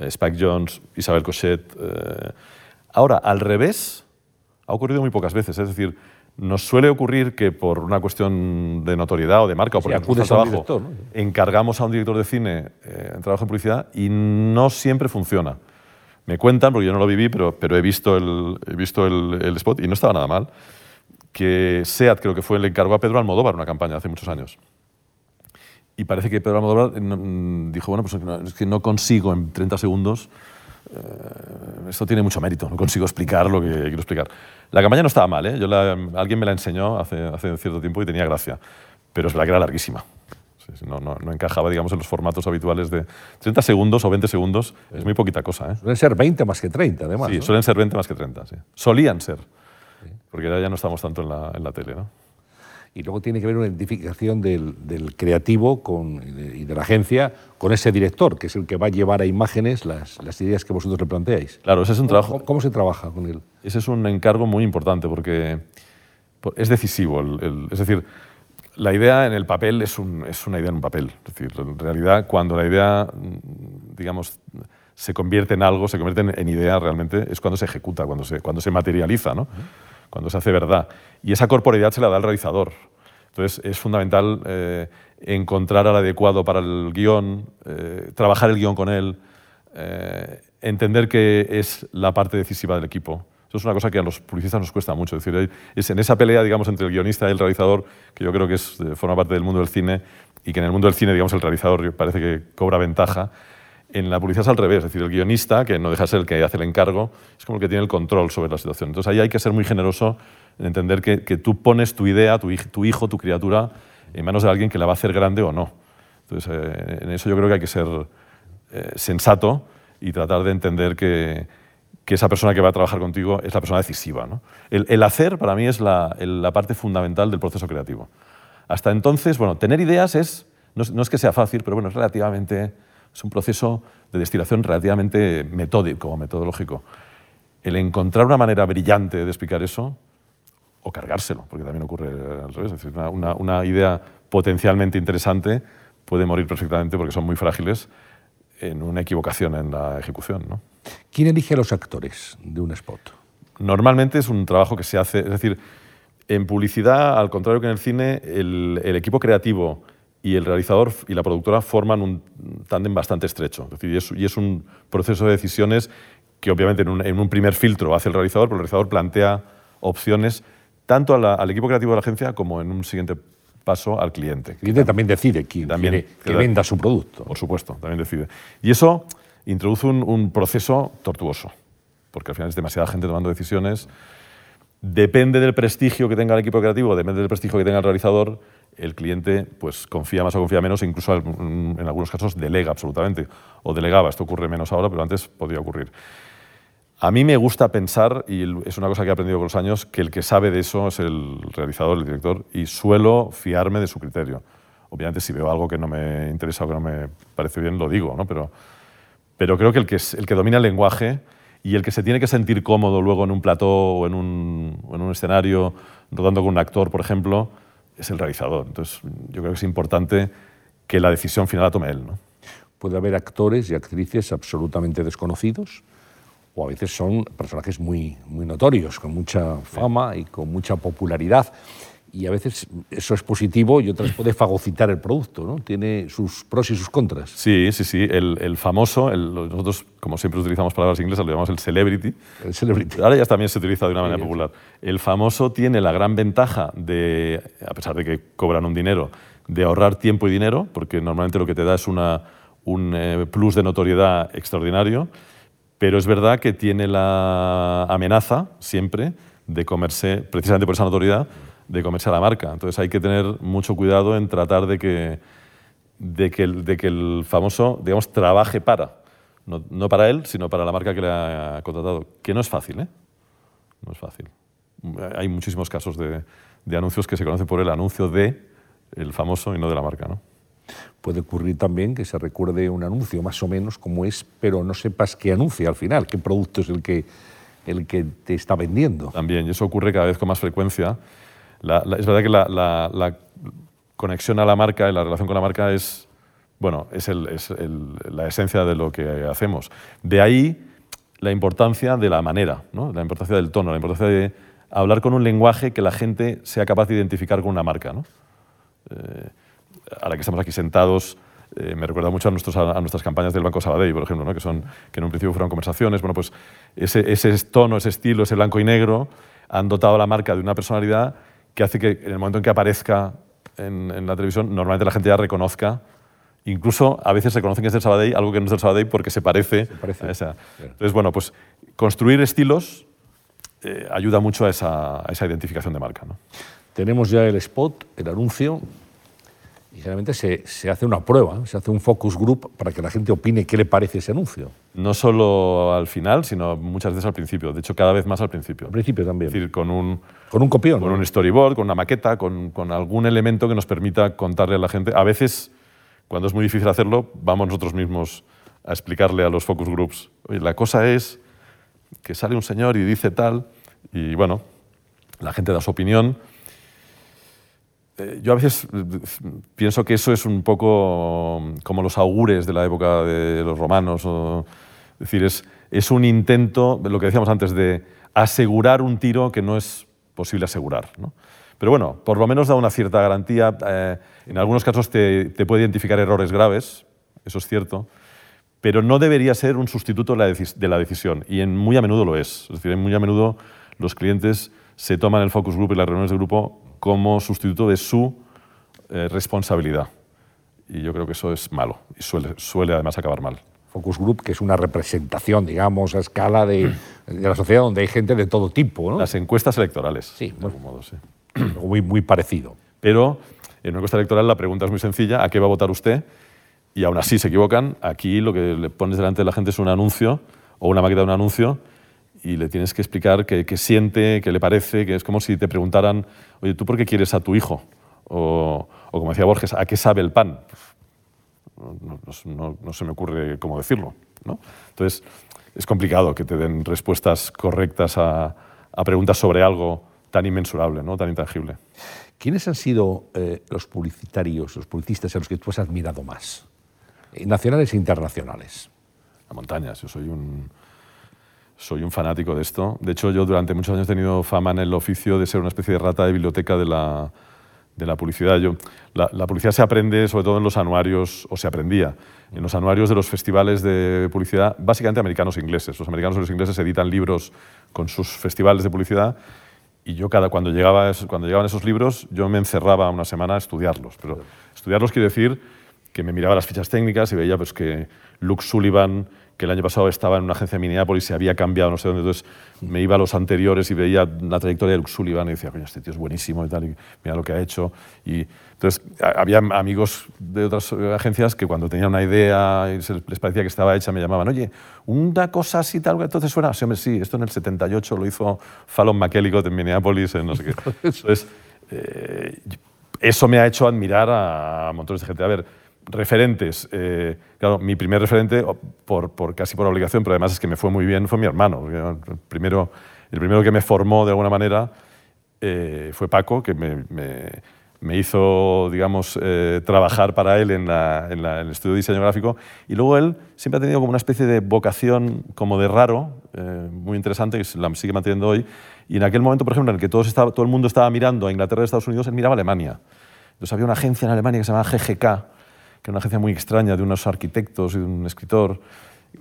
[SPEAKER 2] Spike Jones, Isabel Cochet. eh. Ahora, al revés, ha ocurrido muy pocas veces. Es decir, nos suele ocurrir que por una cuestión de notoriedad o de marca o porque nos
[SPEAKER 1] un
[SPEAKER 2] trabajo,
[SPEAKER 1] director, ¿no?
[SPEAKER 2] encargamos a un director de cine eh, en trabajo en publicidad y no siempre funciona. Me cuentan, porque yo no lo viví, pero, pero he visto, el, he visto el, el spot y no estaba nada mal, que SEAT creo que fue el encargó a Pedro Almodóvar una campaña hace muchos años. Y parece que Pedro Almodóvar eh, mm, dijo, bueno, pues es que no consigo en 30 segundos, eh, esto tiene mucho mérito, no consigo explicar lo que quiero explicar. La campaña no estaba mal, ¿eh? Yo la- alguien me la enseñó hace, hace cierto tiempo y tenía gracia, pero es verdad que era larguísima. No, no- no encajaba, digamos, en los formatos habituales de 30 segundos o 20 segundos, es muy poquita cosa, ¿eh?
[SPEAKER 1] Suelen ser 20 más que 30, además.
[SPEAKER 2] Sí,
[SPEAKER 1] ¿no?
[SPEAKER 2] suelen ser 20 más que 30, sí. Solían ser, porque ya no estamos tanto en la, en la tele, ¿no?
[SPEAKER 1] Y luego tiene que haber una identificación del, del creativo con, y, de, y de la agencia con ese director, que es el que va a llevar a imágenes las, las ideas que vosotros le planteáis.
[SPEAKER 2] Claro, ese es un trabajo...
[SPEAKER 1] ¿Cómo, cómo se trabaja con él?
[SPEAKER 2] Ese es un encargo muy importante porque por- es decisivo. el- el- es decir, la idea en el papel es, un- es una idea en un papel. Es decir, en realidad, cuando la idea, digamos, se convierte en algo, se convierte en, en idea realmente, es cuando se ejecuta, cuando se, cuando se materializa, ¿no? cuando se hace verdad. Y esa corporeidad se la da al realizador. Entonces, es fundamental eh, encontrar al adecuado para el guion, eh, trabajar el guion con él, eh, entender que es la parte decisiva del equipo. Eso es una cosa que a los publicistas nos cuesta mucho. Es decir, es en esa pelea, digamos, entre el guionista y el realizador, que yo creo que es, forma parte del mundo del cine, y que en el mundo del cine, digamos, el realizador parece que cobra ventaja. En la publicidad es al revés, es decir, el guionista, que no deja de ser el que hace el encargo, es como el que tiene el control sobre la situación. Entonces ahí hay que ser muy generoso en entender que, tú pones tu idea, tu, hij- tu hijo, tu criatura, en manos de alguien que la va a hacer grande o no. Entonces, eh, en eso yo creo que hay que ser eh, sensato y tratar de entender que, esa persona que va a trabajar contigo es la persona decisiva. El, hacer, para mí, es la, parte fundamental del proceso creativo. Hasta entonces, bueno, tener ideas es, no, no es que sea fácil, pero bueno, es relativamente, es un proceso de destilación relativamente metódico, metodológico. El encontrar una manera brillante de explicar eso, o cargárselo, porque también ocurre al revés. Es decir, una, una- una idea potencialmente interesante puede morir perfectamente porque son muy frágiles en una equivocación en la ejecución. ¿no?
[SPEAKER 1] ¿Quién elige a los actores de un spot?
[SPEAKER 2] Normalmente es un trabajo que se hace, es decir, en publicidad, al contrario que en el cine, el, el equipo creativo y el realizador y la productora forman un tándem bastante estrecho. Es decir, y es, y es un proceso de decisiones que obviamente en un, en un primer filtro hace el realizador, pero el realizador plantea opciones tanto la- al equipo creativo de la agencia como en un siguiente paso al cliente.
[SPEAKER 1] El cliente también decide quién
[SPEAKER 2] También,
[SPEAKER 1] quiere que venda su producto.
[SPEAKER 2] Por supuesto, también decide. Y eso introduce un, un proceso tortuoso, porque al final es demasiada gente tomando decisiones. Depende del prestigio que tenga el equipo creativo, depende del prestigio que tenga el realizador, el cliente pues confía más o confía menos, incluso en algunos casos delega absolutamente, o delegaba. Esto ocurre menos ahora, pero antes podía ocurrir. A mí me gusta pensar, y es una cosa que he aprendido con los años, que el que sabe de eso es el realizador, el director, y suelo fiarme de su criterio. Obviamente, si veo algo que no me interesa o que no me parece bien, lo digo, ¿no? Pero, pero creo que el, que el que domina el lenguaje y el que se tiene que sentir cómodo luego en un plató o en un, en un escenario, rodando con un actor, por ejemplo, es el realizador. Entonces, yo creo que es importante que la decisión final la tome él.
[SPEAKER 1] Puede haber actores y actrices absolutamente desconocidos o a veces son personajes muy, muy notorios, con mucha fama y con mucha popularidad. Y a veces eso es positivo y otras puede fagocitar el producto, ¿no? Tiene sus pros y sus contras.
[SPEAKER 2] Sí, sí, sí. El, el famoso, el- nosotros como siempre utilizamos palabras inglesas, lo llamamos el celebrity.
[SPEAKER 1] El celebrity.
[SPEAKER 2] Ahora ya también se utiliza de una manera
[SPEAKER 1] Sí,
[SPEAKER 2] popular. El famoso tiene la gran ventaja de, a pesar de que cobran un dinero, de ahorrar tiempo y dinero, porque normalmente lo que te da es una, un eh, plus de notoriedad extraordinario, pero es verdad que tiene la amenaza siempre de comerse, precisamente por esa notoriedad, de comerse a la marca. Entonces hay que tener mucho cuidado en tratar de que, de que, el, de que el famoso, digamos, trabaje para, no, no para él, sino para la marca que le ha contratado, que no es fácil, ¿eh? No es fácil. Hay muchísimos casos de, de anuncios que se conocen por el anuncio de el famoso y no de la marca, ¿no?
[SPEAKER 1] Puede ocurrir también que se recuerde un anuncio más o menos como es, pero no sepas qué anuncia al final, qué producto es el que, el que te está vendiendo.
[SPEAKER 2] También, y eso ocurre cada vez con más frecuencia. Es verdad que la conexión a la marca y la relación con la marca es bueno, es, la esencia de lo que hacemos. De ahí la importancia de la manera, ¿no? la importancia del tono, la importancia de hablar con un lenguaje que la gente sea capaz de identificar con una marca. ¿no? Eh, ahora que estamos aquí sentados, eh, me recuerda mucho a, nuestros, a, nuestras campañas del Banco Sabadell, por ejemplo, ¿no? que, son, que en un principio fueron conversaciones. Bueno, pues ese, ese tono, ese estilo, ese blanco y negro, han dotado a la marca de una personalidad que hace que en el momento en que aparezca en, en la televisión, normalmente la gente ya reconozca Incluso a veces se conoce que es del Sabadell, algo que no es del Sabadell porque se parece, a esa. Entonces, bueno, pues construir estilos eh, ayuda mucho a esa, identificación de marca. ¿no?
[SPEAKER 1] Tenemos ya el spot, el anuncio, y generalmente se, se, hace una prueba, se hace un focus group para que la gente opine qué le parece ese anuncio.
[SPEAKER 2] No solo al final, sino muchas veces al principio. De hecho, cada vez más al principio.
[SPEAKER 1] Al principio también.
[SPEAKER 2] Es decir, con un,
[SPEAKER 1] con un copión.
[SPEAKER 2] Con un storyboard, con una maqueta, con, con algún elemento que nos permita contarle a la gente. A veces cuando es muy difícil hacerlo, vamos nosotros mismos a explicarle a los focus groups, oye, la cosa es que sale un señor y dice tal, y bueno, la gente da su opinión. Eh, yo a veces eh, pienso que eso es un poco como los augures de la época de los romanos. es decir, es, un intento, lo que decíamos antes, de asegurar un tiro que no es posible asegurar. Pero bueno, por lo menos da una cierta garantía. Eh, en algunos casos te, puede identificar errores graves, eso es cierto, pero no debería ser un sustituto de la, decisión. Y en, muy a menudo lo es. Es decir, muy a menudo los clientes se toman el focus group y las reuniones de grupo como sustituto de su eh, responsabilidad. Y yo creo que eso es malo y suele, suele además acabar mal.
[SPEAKER 1] Focus Group, que es una representación, digamos, a escala de, la sociedad donde hay gente de todo tipo. ¿no?
[SPEAKER 2] Las encuestas electorales, sí, de algún modo, sí
[SPEAKER 1] muy, muy parecido.
[SPEAKER 2] Pero en una encuesta electoral la pregunta es muy sencilla, ¿a qué va a votar usted? Y aún así se equivocan. Aquí lo que le pones delante de la gente es un anuncio o una maqueta de un anuncio y le tienes que explicar qué, siente, qué le parece, que es como si te preguntaran, oye, ¿tú por qué quieres a tu hijo? O, como decía Borges, ¿a qué sabe el pan? No, no se me ocurre cómo decirlo. ¿no? Entonces, es complicado que te den respuestas correctas a, a preguntas sobre algo tan inmensurable, ¿no? tan intangible.
[SPEAKER 1] ¿Quiénes han sido eh, los publicitarios, los publicistas a los que tú has admirado más? Eh, nacionales e internacionales.
[SPEAKER 2] La montaña, yo soy un, soy un fanático de esto. De hecho, yo durante muchos años he tenido fama en el oficio de ser una especie de rata de biblioteca de la, de la publicidad. Yo, la, publicidad se aprende sobre todo en los anuarios, o se aprendía, en los anuarios de los festivales de publicidad, básicamente americanos e ingleses. Los americanos y los ingleses editan libros con sus festivales de publicidad y yo cada, cuando, llegaba, cuando llegaban esos libros, yo me encerraba una semana a estudiarlos. Pero estudiarlos quiere decir que me miraba las fichas técnicas y veía pues, que Luke Sullivan, que el año pasado estaba en una agencia de Minneapolis, se había cambiado, no sé dónde, entonces me iba a los anteriores y veía la trayectoria de Luke Sullivan y decía, coño, este tío es buenísimo y tal, y mira lo que ha hecho. Y entonces había amigos de otras agencias que cuando tenían una idea y les parecía que estaba hecha, me llamaban, oye, una cosa así tal, entonces suena, sí, hombre, sí, esto en el 78 lo hizo Fallon McElligott en Minneapolis, en no sé qué. Entonces, eh, eso me ha hecho admirar a montones de gente. A ver, referentes. Eh, claro, mi primer referente, por, por, casi por obligación, pero además es que me fue muy bien, fue mi hermano. El primero, el primero que me formó de alguna manera eh, fue Paco, que me, me, hizo, digamos, eh, trabajar para él en, en, el estudio de diseño gráfico. Y luego él siempre ha tenido como una especie de vocación como de raro, muy interesante, que la sigue manteniendo hoy. Y en aquel momento, por ejemplo, en el que todo, estaba, todo el mundo estaba mirando a Inglaterra y Estados Unidos, él miraba a Alemania. Entonces había una agencia en Alemania que se llamaba GGK, que era una agencia muy extraña de unos arquitectos y de un escritor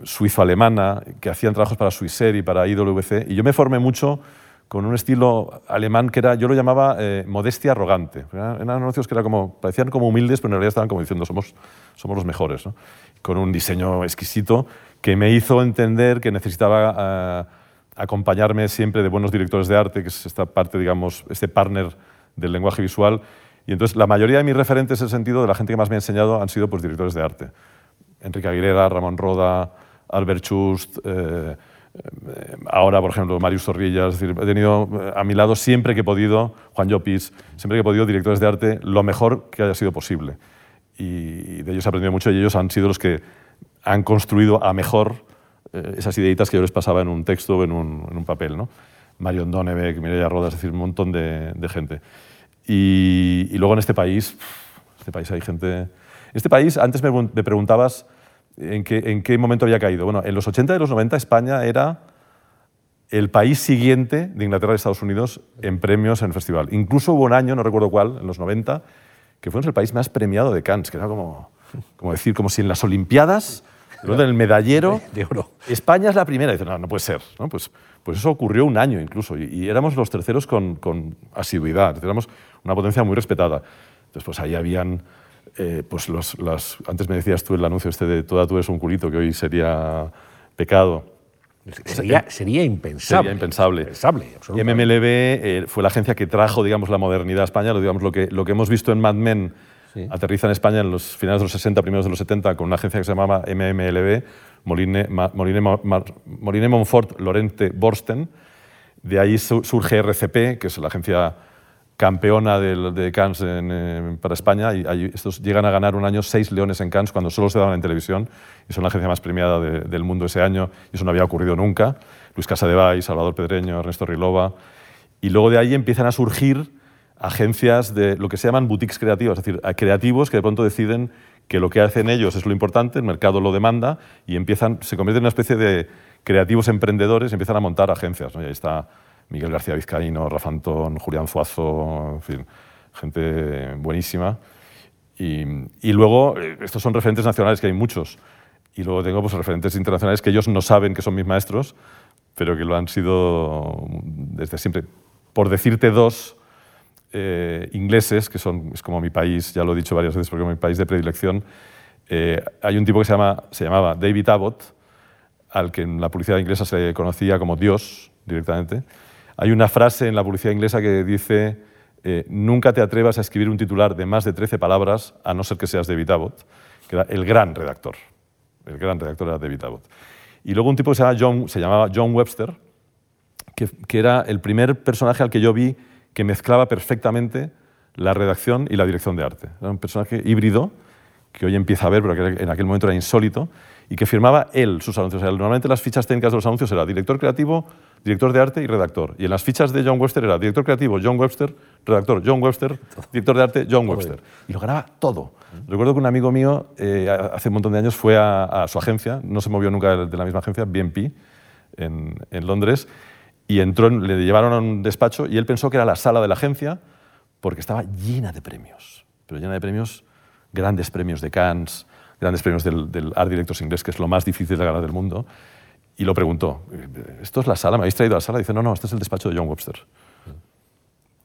[SPEAKER 2] suizo-alemana que hacían trabajos para Swissair y para IWC. Y yo me formé mucho con un estilo alemán que era, yo lo llamaba eh, modestia arrogante. Eran anuncios que era como, parecían como humildes, pero en realidad estaban como diciendo, somos, somos los mejores. Con un diseño exquisito que me hizo entender que necesitaba eh, acompañarme siempre de buenos directores de arte, que es esta parte, digamos, este partner del lenguaje visual, y entonces la mayoría de mis referentes en ese sentido, de la gente que más me ha enseñado, han sido pues, directores de arte. Enrique Aguilera, Ramón Roda, Albert Schust, eh, eh, ahora, por ejemplo, Marius Zorrilla. Es decir, he tenido eh, a mi lado siempre que he podido, Juan Llopis, siempre que he podido, directores de arte, lo mejor que haya sido posible. Y de ellos he aprendido mucho y ellos han sido los que han construido a mejor esas ideitas que yo les pasaba en un texto o en un, en un papel. ¿no? Marion Donebeck, Mireia Roda, es decir, un montón de, de gente. Y, luego en este país, este país hay gente... Este país, antes me, me preguntabas en qué, en qué momento había caído. Bueno, en los 80 y los 90 España era el país siguiente de Inglaterra y Estados Unidos en premios en el festival. Incluso hubo un año, no recuerdo cuál, en los 90, que fuimos el país más premiado de Cannes, que era como, como decir, como si en las Olimpiadas, en el medallero,
[SPEAKER 1] De oro.
[SPEAKER 2] España es la primera. Y dice, no, no puede ser. ¿no? Pues, pues eso ocurrió un año incluso, y, y éramos los terceros con, con asiduidad, éramos una potencia muy respetada. Entonces, pues ahí habían, eh, pues los, las, antes me decías tú el anuncio este de toda tú eres un culito, que hoy sería pecado.
[SPEAKER 1] Sería, sería impensable.
[SPEAKER 2] Sería impensable.
[SPEAKER 1] Impensable,
[SPEAKER 2] Y
[SPEAKER 1] absolutamente.
[SPEAKER 2] MMLB eh, fue la agencia que trajo, digamos, la modernidad a España. Lo, digamos, lo, que, lo que hemos visto en Mad Men
[SPEAKER 1] Sí.
[SPEAKER 2] aterriza en España en los finales de los 60, primeros de los 70, con una agencia que se llamaba MMLB, Moline, Ma- Moline, Ma- Moline Monfort Lorente Borsten. De ahí su- surge RCP, que es la agencia campeona del- de Cannes en, eh, para España. Y ahí estos llegan a ganar un año seis leones en Cannes cuando solo se daban en televisión. Y son la agencia más premiada de- del mundo ese año. Y eso no había ocurrido nunca. Luis Casadevall, Salvador Pedreño, Ernesto Rilova. Y luego de ahí empiezan a surgir agencias de lo que se llaman boutiques creativas, es decir, a creativos que de pronto deciden que lo que hacen ellos es lo importante, el mercado lo demanda y empiezan, se convierten en una especie de creativos emprendedores y empiezan a montar agencias. ¿no? Y ahí está Miguel García Vizcaíno, Rafa Antón, Julián Zuazo, en fin, gente buenísima. Y, luego, eh, estos son referentes nacionales, que hay muchos. Y luego tengo pues, referentes internacionales que ellos no saben que son mis maestros, pero que lo han sido desde siempre. Por decirte dos, eh, ingleses, que son, es como mi país, ya lo he dicho varias veces porque es mi país de predilección, eh, hay un tipo que se, llama, se llamaba David Abbott, al que en la publicidad inglesa se conocía como Dios directamente. Hay una frase en la publicidad inglesa que dice, eh, nunca te atrevas a escribir un titular de más de 13 palabras a no ser que seas David Abbott, que era el gran redactor. El gran redactor era David Abbott. Y luego un tipo que se, John, se llamaba John Webster, que, era el primer personaje al que yo vi que mezclaba perfectamente la redacción y la dirección de arte. Era un personaje híbrido que hoy empieza a ver, pero que en aquel momento era insólito, y que firmaba él sus anuncios. Normalmente las fichas técnicas de los anuncios era director creativo, director de arte y redactor. Y en las fichas de John Webster era director creativo, John Webster, redactor, John Webster, director de arte, John Webster. Y lo ganaba todo. Recuerdo que un amigo mío eh, hace un montón de años fue a, a su agencia, no se movió nunca de la misma agencia, BNP, en, en Londres, y entró, en- le llevaron a un despacho y él pensó que era la sala de la agencia porque estaba llena de premios, pero llena de premios, grandes premios de Cannes, grandes premios del, del Art Directors inglés, que es lo más difícil de ganar del mundo, y lo preguntó, ¿esto es la sala? ¿Me habéis traído a la sala? dice, no, no, este es el despacho de John Webster.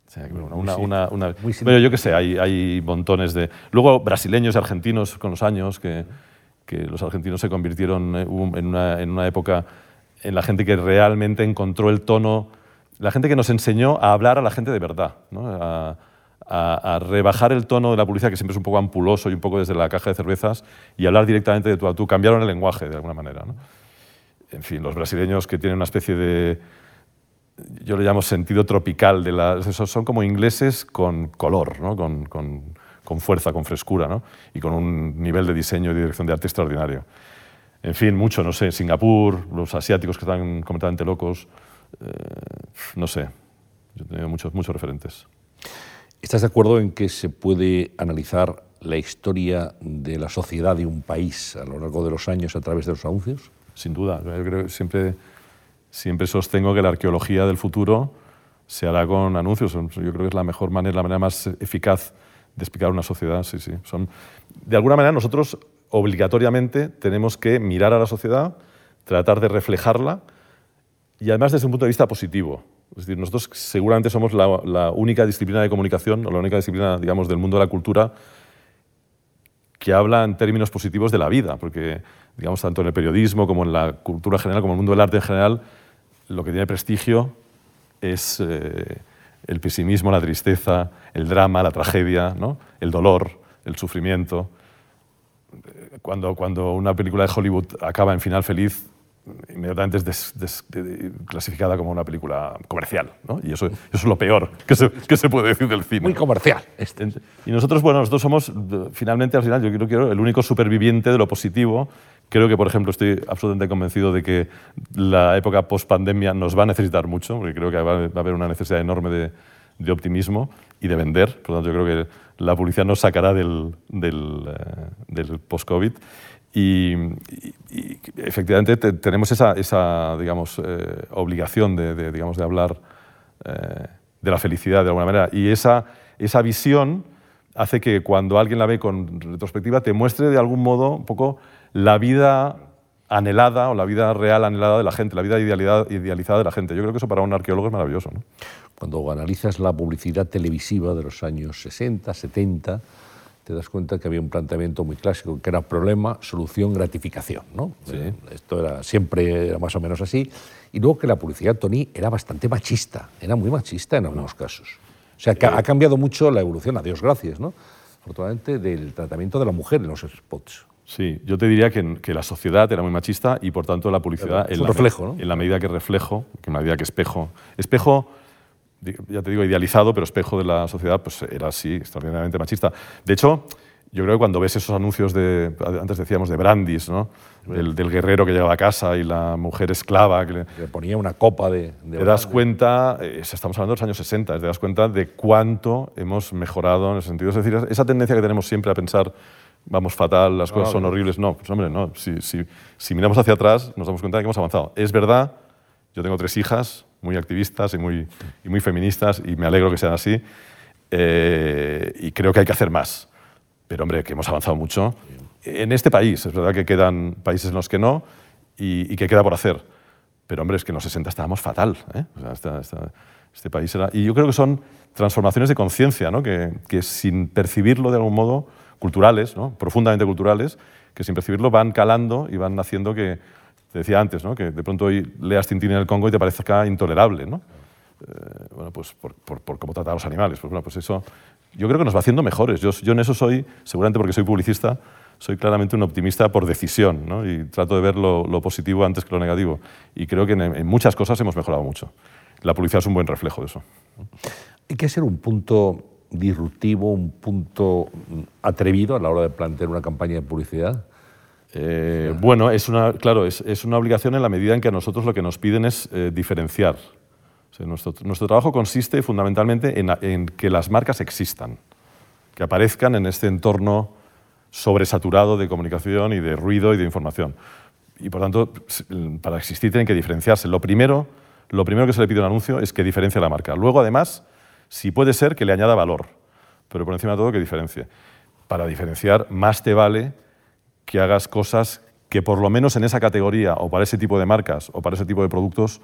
[SPEAKER 2] O sea, una, una, una- Pero yo qué sé, hay, hay montones de... Luego brasileños y argentinos con los años, que, que los argentinos se convirtieron eh, en una, en una época en la gente que realmente encontró el tono, la gente que nos enseñó a hablar a la gente de verdad, ¿no? a, a- a rebajar el tono de la publicidad, que siempre es un poco ampuloso y un poco desde la caja de cervezas, y hablar directamente de tú a tú. Cambiaron el lenguaje de alguna manera. ¿no? En fin, los brasileños que tienen una especie de, yo le llamo sentido tropical, de la, son como ingleses con color, ¿no? con, con- con fuerza, con frescura, ¿no? y con un nivel de diseño y dirección de arte extraordinario. En fin, mucho, no sé, Singapur, los asiáticos que están completamente locos, eh, no sé, yo he tenido muchos, muchos referentes.
[SPEAKER 1] ¿Estás de acuerdo en que se puede analizar la historia de la sociedad de un país a lo largo de los años a través de los anuncios?
[SPEAKER 2] Sin duda, yo creo siempre, siempre sostengo que la arqueología del futuro se hará con anuncios. Yo creo que es la mejor manera, la manera más eficaz de explicar una sociedad. Sí, sí. De alguna manera, nosotros obligatoriamente tenemos que mirar a la sociedad, tratar de reflejarla y además desde un punto de vista positivo. Es decir, nosotros seguramente somos la, la única disciplina de comunicación o la única disciplina, digamos, del mundo de la cultura que habla en términos positivos de la vida, porque, digamos, tanto en el periodismo como en la cultura general, como en el mundo del arte en general, lo que tiene prestigio es eh, el pesimismo, la tristeza, el drama, la tragedia, ¿no? el dolor, el sufrimiento. Cuando, cuando una película de Hollywood acaba en final feliz, inmediatamente es des- des- de- clasificada como una película comercial. ¿no? Y eso, eso es lo peor que se, que se puede decir del cine.
[SPEAKER 1] Muy comercial. Este.
[SPEAKER 2] Y nosotros, bueno, nosotros somos, finalmente, al final, yo creo que el único superviviente de lo positivo. Creo que, por ejemplo, estoy absolutamente convencido de que la época post-pandemia nos va a necesitar mucho, porque creo que va a haber una necesidad enorme de, de optimismo y de vender. Por lo tanto, yo creo que la publicidad nos sacará del, del, del post-COVID. Y, efectivamente tenemos esa, esa digamos, obligación de, de, digamos, de hablar de la felicidad de alguna manera. Y esa, esa visión hace que cuando alguien la ve con retrospectiva te muestre de algún modo un poco la vida anhelada o la vida real anhelada de la gente, la vida idealizada de la gente. Yo creo que eso para un arqueólogo es maravilloso. ¿no?
[SPEAKER 1] Cuando analizas la publicidad televisiva de los años 60, 70, te das cuenta que había un planteamiento muy clásico, que era problema, solución, gratificación. ¿no? Eh, esto era siempre era más o menos así. Y luego que la publicidad, Tony, era bastante machista, era muy machista en algunos casos. O sea, que ha cambiado mucho la evolución, a Dios gracias, ¿no? afortunadamente, del tratamiento de la mujer en los spots.
[SPEAKER 2] Sí, yo te diría que, que la sociedad era muy machista y por tanto la publicidad...
[SPEAKER 1] Es un reflejo, ¿no?
[SPEAKER 2] En la medida que reflejo, que en la medida que espejo... Espejo, ya te digo, idealizado, pero espejo de la sociedad, pues era así, extraordinariamente machista. De hecho, yo creo que cuando ves esos anuncios de, antes decíamos, de Brandis, ¿no? del, guerrero que llegaba a casa y la mujer esclava que le,
[SPEAKER 1] ponía una copa de...
[SPEAKER 2] te das cuenta, eh, estamos hablando de los años 60, te das cuenta de cuánto hemos mejorado en ese sentido. Es decir, esa tendencia que tenemos siempre a pensar vamos fatal, las cosas son horribles. No, pues hombre, no. Si, si, si, miramos hacia atrás, nos damos cuenta de que hemos avanzado. Es verdad, yo tengo tres hijas muy activistas y muy, y muy feministas y me alegro que sean así. Eh, y creo que hay que hacer más. Pero, hombre, que hemos avanzado mucho. En este país, es verdad que quedan países en los que no y, que queda por hacer. Pero, hombre, es que en los 60 estábamos fatal. ¿eh? este país era... Y yo creo que son transformaciones de conciencia, ¿no? que, que, sin percibirlo de algún modo, culturales, profundamente culturales, que sin percibirlo van calando y van haciendo que, te decía antes, ¿no? que de pronto hoy leas Tintín en el Congo y te parezca intolerable. ¿no? Eh, bueno, pues por, cómo trata a los animales. Pues, bueno, pues eso yo creo que nos va haciendo mejores. Yo, en eso soy, seguramente porque soy publicista, soy claramente un optimista por decisión ¿no? y trato de ver lo, positivo antes que lo negativo. Y creo que en, muchas cosas hemos mejorado mucho. La publicidad es un buen reflejo de eso.
[SPEAKER 1] Hay que ser un punto disruptivo, un punto atrevido a la hora de plantear una campaña de publicidad.
[SPEAKER 2] Eh, bueno, es una, claro, es, es, una obligación en la medida en que a nosotros lo que nos piden es eh, diferenciar nuestro, trabajo consiste fundamentalmente en, en, que las marcas existan, que aparezcan en este entorno sobresaturado de comunicación y de ruido y de información. Y por tanto, para existir tienen que diferenciarse. Lo primero, lo primero que se le pide a un anuncio es que diferencie la marca. Luego, además, si puede ser que le añada valor, pero por encima de todo que diferencie. Para diferenciar, más te vale que hagas cosas que por lo menos en esa categoría o para ese tipo de marcas o para ese tipo de productos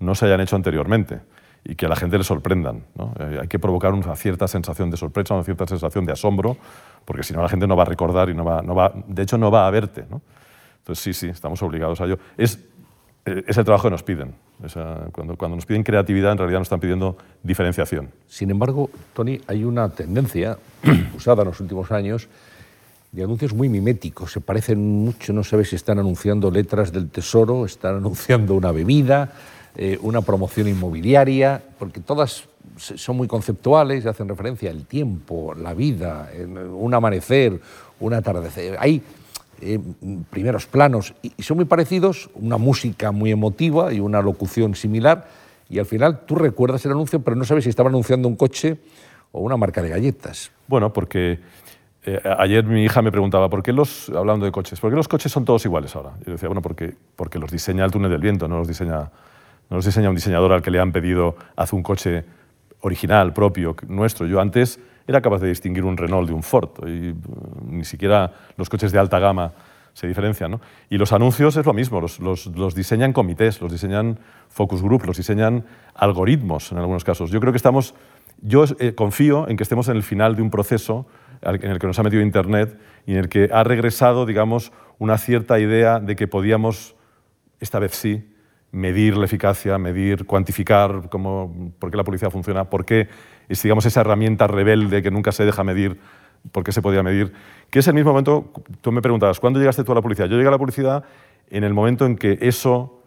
[SPEAKER 2] no se hayan hecho anteriormente y que a la gente le sorprendan. Eh, hay que provocar una cierta sensación de sorpresa, una cierta sensación de asombro, porque si no la gente no va a recordar y no va, no va de hecho no va a verte. Entonces sí, sí, estamos obligados a ello. Es, es el trabajo que nos piden. cuando, cuando nos piden creatividad, en realidad nos están pidiendo diferenciación.
[SPEAKER 1] Sin embargo, Tony, hay una tendencia usada en los últimos años de anuncios muy miméticos. Se parecen mucho, no sabes si están anunciando letras del tesoro, están anunciando una bebida, eh, una promoción inmobiliaria, porque todas son muy conceptuales y hacen referencia al tiempo, la vida, un amanecer, un atardecer. Hay eh, primeros planos y, son muy parecidos, una música muy emotiva y una locución similar, y al final tú recuerdas el anuncio, pero no sabes si estaba anunciando un coche o una marca de galletas.
[SPEAKER 2] Bueno, porque eh, ayer mi hija me preguntaba, ¿por qué los, hablando de coches, ¿por qué los coches son todos iguales ahora? Yo decía, bueno, porque, porque los diseña el túnel del viento, no los diseña no los diseña un diseñador al que le han pedido haz un coche original, propio, nuestro. Yo antes era capaz de distinguir un Renault de un Ford y mm, ni siquiera los coches de alta gama se diferencian. ¿no? Y los anuncios es lo mismo, los, los, diseñan comités, los diseñan focus group, los diseñan algoritmos en algunos casos. Yo creo que estamos, yo eh, confío en que estemos en el final de un proceso en el que nos ha metido Internet y en el que ha regresado, digamos, una cierta idea de que podíamos, esta vez sí, medir la eficacia, medir, cuantificar cómo, por qué la policía funciona, por qué es digamos, esa herramienta rebelde que nunca se deja medir, por qué se podía medir, que es el mismo momento, tú me preguntabas, ¿cuándo llegaste tú a la policía? Yo llegué a la policía en el momento en que eso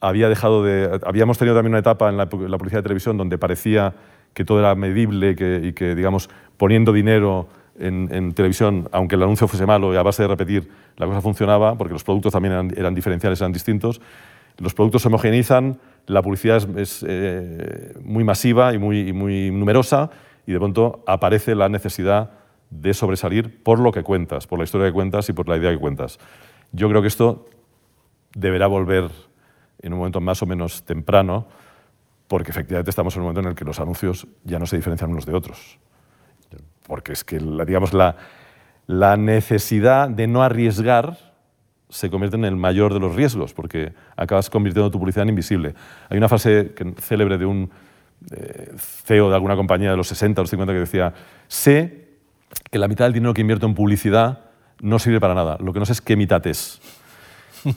[SPEAKER 2] había dejado de... Habíamos tenido también una etapa en la, la policía de televisión donde parecía que todo era medible que, y que, digamos, poniendo dinero en, en, televisión, aunque el anuncio fuese malo y a base de repetir, la cosa funcionaba, porque los productos también eran, eran diferenciales, eran distintos los productos se homogenizan, la publicidad es, eh, muy masiva y muy, muy numerosa y de pronto aparece la necesidad de sobresalir por lo que cuentas, por la historia que cuentas y por la idea que cuentas. Yo creo que esto deberá volver en un momento más o menos temprano, porque efectivamente estamos en un momento en el que los anuncios ya no se diferencian unos de otros. Porque es que, digamos, la, la necesidad de no arriesgar se convierte en el mayor de los riesgos, porque acabas convirtiendo tu publicidad en invisible. Hay una frase célebre de un eh, CEO de alguna compañía de los 60 o los 50 que decía, sé que la mitad del dinero que invierto en publicidad no sirve para nada, lo que no sé es qué mitad es.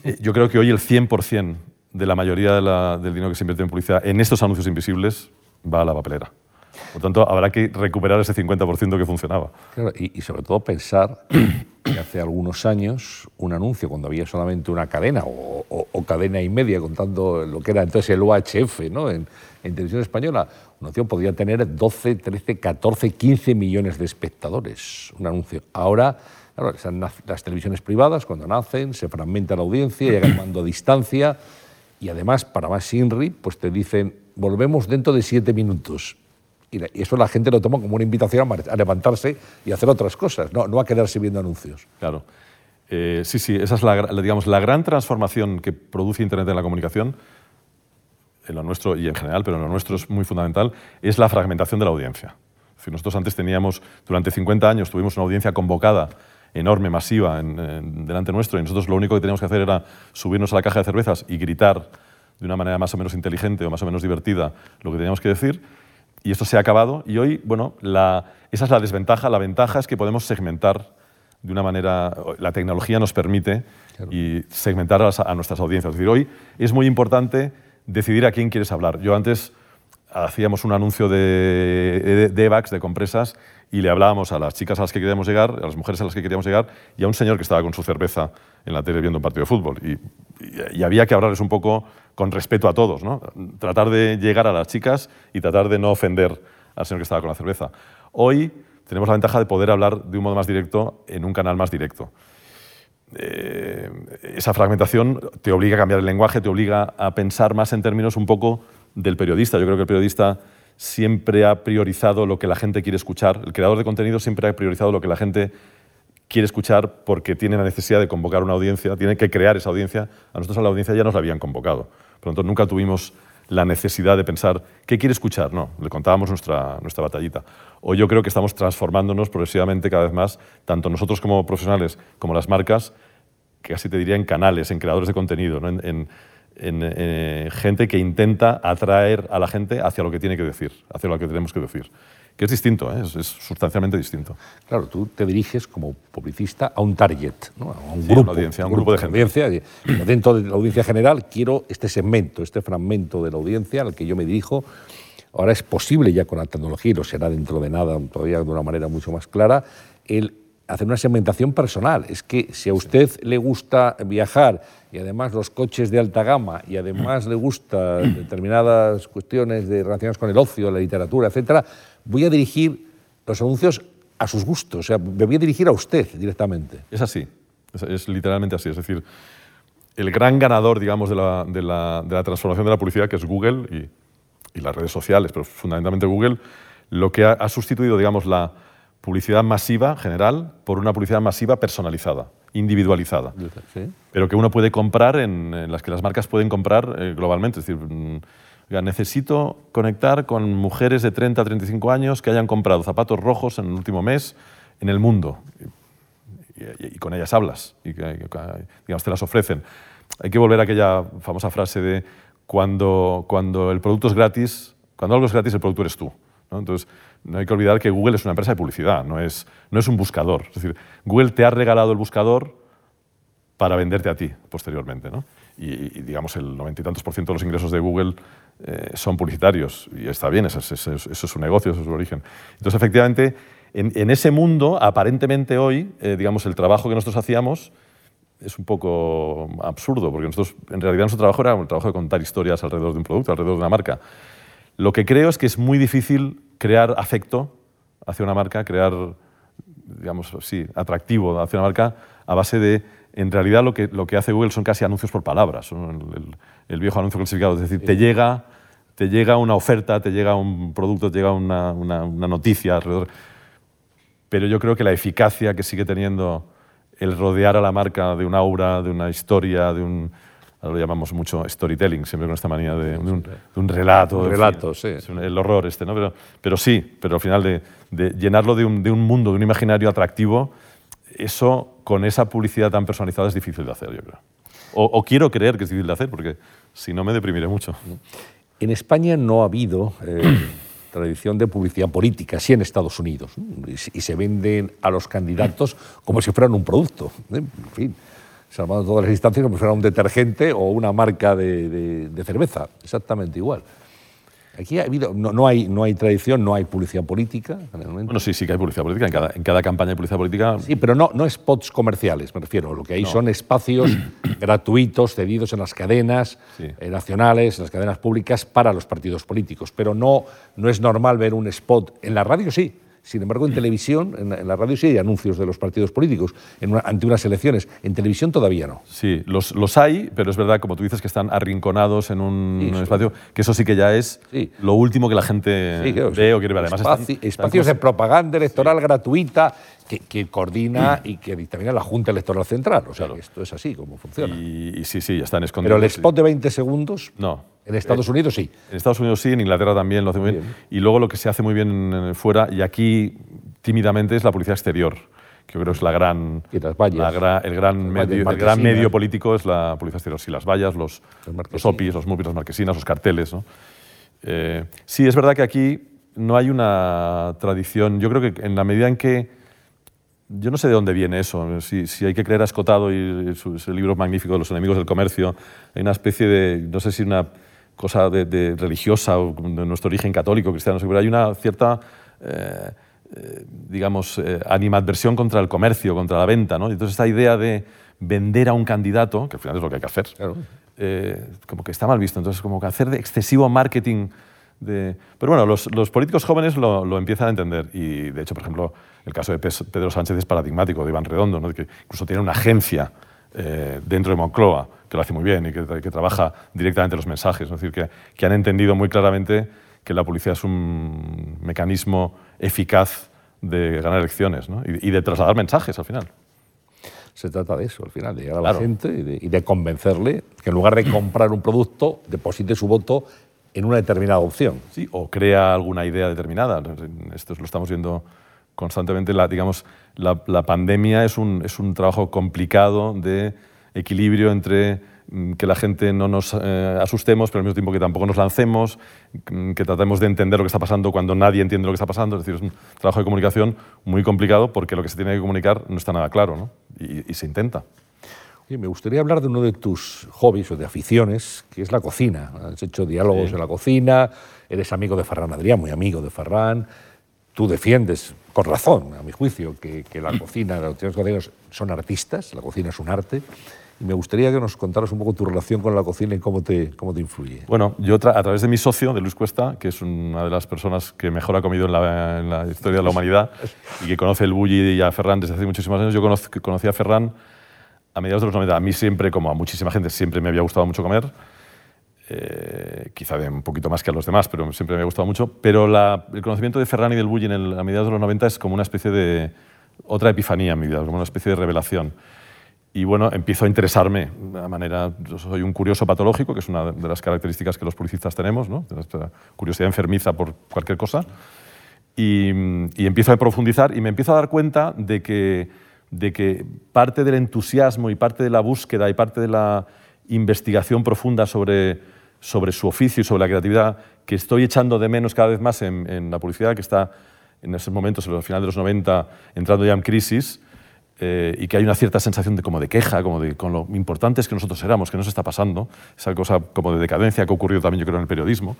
[SPEAKER 2] Eh, yo creo que hoy el 100% de la mayoría del dinero que se invierte en publicidad en estos anuncios invisibles va a la papelera. Por tanto, habrá que recuperar ese 50% que funcionaba.
[SPEAKER 1] y, sobre todo pensar que hace algunos años un anuncio, cuando había solamente una cadena o, cadena y media contando lo que era entonces el UHF ¿no? en, televisión española, un anuncio podía tener 12, 13, 14, 15 millones de espectadores. Un anuncio. Ahora, las televisiones privadas, cuando nacen, se fragmenta la audiencia, llega el mando a distancia y además, para más INRI, pues te dicen, volvemos dentro de siete minutos. Y eso la gente lo toma como una invitación a levantarse y hacer otras cosas, no, no a quedarse viendo anuncios.
[SPEAKER 2] Claro. Eh, sí, sí, esa es la, digamos, la gran transformación que produce Internet en la comunicación, en lo nuestro y en general, pero en lo nuestro es muy fundamental, es la fragmentación de la audiencia. Si nosotros antes teníamos, durante 50 años, tuvimos una audiencia convocada enorme, masiva, delante nuestro, y nosotros lo único que teníamos que hacer era subirnos a la caja de cervezas y gritar de una manera más o menos inteligente o más o menos divertida lo que teníamos que decir, y esto se ha acabado, y hoy, bueno, la, esa es la desventaja, la ventaja es que podemos segmentar de una manera, la tecnología nos permite y segmentar a, nuestras audiencias. Es decir, hoy es muy importante decidir a quién quieres hablar. Yo antes hacíamos un anuncio de, de, de EVAX, de compresas, y le hablábamos a las chicas a las que queríamos llegar, a las mujeres a las que queríamos llegar, y a un señor que estaba con su cerveza en la tele viendo un partido de fútbol. Y, había que hablarles un poco con respeto a todos, ¿no? tratar de llegar a las chicas y tratar de no ofender al señor que estaba con la cerveza. Hoy tenemos la ventaja de poder hablar de un modo más directo en un canal más directo. Eh, esa fragmentación te obliga a cambiar el lenguaje, te obliga a pensar más en términos un poco del periodista. Yo creo que el periodista siempre ha priorizado lo que la gente quiere escuchar. El creador de contenido siempre ha priorizado lo que la gente quiere escuchar porque tiene la necesidad de convocar una audiencia, tiene que crear esa audiencia. A nosotros a la audiencia ya nos la habían convocado. Por lo tanto, nunca tuvimos la necesidad de pensar, ¿qué quiere escuchar? No, le contábamos nuestra, nuestra batallita. O yo creo que estamos transformándonos progresivamente cada vez más, tanto nosotros como profesionales, como las marcas, que casi te diría en canales, en creadores de contenido, ¿no? en, en eh, gente que intenta atraer a la gente hacia lo que tiene que decir, hacia lo que tenemos que decir. Que es distinto, ¿eh? es, sustancialmente distinto.
[SPEAKER 1] Claro, tú te diriges como publicista a un target, a un grupo,
[SPEAKER 2] audiencia, un grupo, de gente.
[SPEAKER 1] Audiencia, dentro de la audiencia general quiero este segmento, este fragmento de la audiencia al que yo me dirijo. Ahora es posible ya con la tecnología, y lo será dentro de nada, todavía de una manera mucho más clara, el hacer una segmentación personal. Es que si a usted le gusta viajar y además los coches de alta gama y además le gusta determinadas cuestiones de, relacionadas con el ocio, la literatura, etcétera, voy a dirigir los anuncios a sus gustos. O sea, me voy a dirigir a usted directamente.
[SPEAKER 2] Es así, es, literalmente así. Es decir, el gran ganador, digamos, de la, de la, de la transformación de la publicidad, que es Google y, y, las redes sociales, pero fundamentalmente Google, lo que ha, ha sustituido, digamos, la publicidad masiva general por una publicidad masiva personalizada, individualizada, pero que uno puede comprar en, las que las marcas pueden comprar eh, globalmente. Es decir, mm, necesito conectar con mujeres de 30 a 35 años que hayan comprado zapatos rojos en el último mes en el mundo. Y, con ellas hablas y digamos, te las ofrecen. Hay que volver a aquella famosa frase de cuando, cuando el producto es gratis, cuando algo es gratis, el producto eres tú. Entonces, no hay que olvidar que Google es una empresa de publicidad, no es, no es un buscador. Es decir, Google te ha regalado el buscador para venderte a ti posteriormente. ¿no? Y, digamos, el noventa y tantos por ciento de los ingresos de Google eh, son publicitarios. Y está bien, eso es, eso, es, su negocio, eso es su origen. Entonces, efectivamente, en, ese mundo, aparentemente hoy, eh, digamos, el trabajo que nosotros hacíamos es un poco absurdo, porque nosotros, en realidad nuestro trabajo era el trabajo de contar historias alrededor de un producto, alrededor de una marca. Lo que creo es que es muy difícil crear afecto hacia una marca, crear, digamos, sí, atractivo hacia una marca a base de en realidad lo que, lo que hace Google son casi anuncios por palabras, el, viejo anuncio clasificado, es decir, te llega, te llega una oferta, te llega un producto, te llega una, una, noticia alrededor. Pero yo creo que la eficacia que sigue teniendo el rodear a la marca de una aura, de una historia, de un, ahora lo llamamos mucho storytelling, siempre con esta manía de, un, relato.
[SPEAKER 1] Un relato, sí.
[SPEAKER 2] el horror este, ¿no? Pero, pero sí, pero al final de, de llenarlo de un, de un, mundo, de un imaginario atractivo, eso con esa publicidad tan personalizada es difícil de hacer, yo creo. O, quiero creer que es difícil de hacer, porque si no me deprimiré mucho.
[SPEAKER 1] En España no ha habido eh, tradición de publicidad política, sí en Estados Unidos, y, se venden a los candidatos como si fueran un producto. ¿eh? En fin, salvando todas las instancias como si fuera un detergente o una marca de cerveza, exactamente igual. Aquí ha habido, no, hay, no hay tradición, no hay publicidad política.
[SPEAKER 2] Bueno, sí, sí que hay publicidad política. En cada, en cada campaña de publicidad política.
[SPEAKER 1] Sí, pero no, no spots comerciales, me refiero. Lo que hay son espacios gratuitos cedidos en las cadenas eh, nacionales, en las cadenas públicas para los partidos políticos. Pero no, no es normal ver un spot. En la radio sí sin embargo, en televisión, en la, radio sí hay anuncios de los partidos políticos ante unas elecciones. En televisión todavía no.
[SPEAKER 2] Sí, los, los, hay, pero es verdad, como tú dices, que están arrinconados en un, espacio, que eso sí que ya es lo último que la gente ve o quiere ver.
[SPEAKER 1] Además, espacios de propaganda electoral gratuita que, coordina y que dictamina la Junta Electoral Central. O sea, esto es así como funciona.
[SPEAKER 2] Y, sí, sí, ya están escondidos.
[SPEAKER 1] Pero el spot de 20 segundos.
[SPEAKER 2] No.
[SPEAKER 1] En Estados eh, Unidos sí.
[SPEAKER 2] En Estados Unidos sí, en Inglaterra también lo hace muy bien. Y luego lo que se hace muy bien fuera, y aquí tímidamente, es la policía exterior que yo creo que es la gran, la el gran, medio, el gran medio político es la policía exterior. Sí, las vallas, los, los OPIs, los móviles, las marquesinas, los carteles. ¿no? Eh, sí, es verdad que aquí no hay una tradición. Yo creo que en la medida en que yo no sé de dónde viene eso, si, si hay que creer a Escotado y ese libro magnífico de los enemigos del comercio, hay una especie de, no sé si una cosa de, religiosa o de nuestro origen católico, cristiano, pero hay una cierta, eh, eh, digamos, eh, animadversión contra el comercio, contra la venta. ¿no? Entonces esta idea de vender a un candidato, que al final es lo que hay que hacer, como que está mal visto. Entonces como que hacer de excesivo marketing pero bueno, los, políticos jóvenes lo, empiezan a entender y, de hecho, por ejemplo, el caso de Pedro Sánchez es paradigmático, de Iván Redondo, que incluso tiene una agencia eh, dentro de Moncloa que lo hace muy bien y que, trabaja directamente los mensajes, es decir, que, han entendido muy claramente que la publicidad es un mecanismo eficaz de ganar elecciones y, de trasladar mensajes al final.
[SPEAKER 1] Se trata de eso, al final, de llegar a la gente y de, y de, convencerle que en lugar de comprar un producto, deposite su voto en una determinada opción.
[SPEAKER 2] Sí, o crea alguna idea determinada. Esto lo estamos viendo constantemente. La, digamos, la, pandemia es un, es un, trabajo complicado de equilibrio entre mm, que la gente no nos eh, asustemos, pero al mismo tiempo que tampoco nos lancemos, mm, que tratemos de entender lo que está pasando cuando nadie entiende lo que está pasando. Es decir, es un trabajo de comunicación muy complicado porque lo que se tiene que comunicar no está nada claro ¿no? y se intenta
[SPEAKER 1] me gustaría hablar de uno de tus hobbies o de aficiones, que es la cocina. Has hecho diálogos en la cocina, eres amigo de Ferran Adrián, muy amigo de Ferran. Tú defiendes, con razón, a mi juicio, que, la cocina, los cocineros son artistas, la cocina es un arte. Y me gustaría que nos contaras un poco tu relación con la cocina y cómo te, cómo te influye.
[SPEAKER 2] Bueno, yo a través de mi socio, de Luis Cuesta, que es una de las personas que mejor ha comido en la, historia de la humanidad y que conoce el bulli y a Ferran desde hace muchísimos años, yo conocí a Ferran a mediados de los 90, a mí siempre, como a muchísima gente, siempre me había gustado mucho comer. Eh, quizá de un poquito más que a los demás, pero siempre me ha gustado mucho. Pero el conocimiento de Ferran y del Bulli a mediados de los 90 es como una especie de otra epifanía en mi vida, como una especie de revelación. Y bueno, empiezo a interesarme de manera. Yo soy un curioso patológico, que es una de las características que los publicistas tenemos, ¿no? Nuestra curiosidad enfermiza por cualquier cosa. Y, y empiezo a profundizar y me empiezo a dar cuenta de que de que parte del entusiasmo y parte de la búsqueda y parte de la investigación profunda sobre, sobre su oficio y sobre la creatividad que estoy echando de menos cada vez más en, la publicidad, que está en esos momentos, en el final de los 90, entrando ya en crisis, eh, y que hay una cierta sensación de, como de queja, como de con lo importantes que nosotros éramos, que nos está pasando, esa cosa como de decadencia que ha ocurrido también, yo creo, en el periodismo.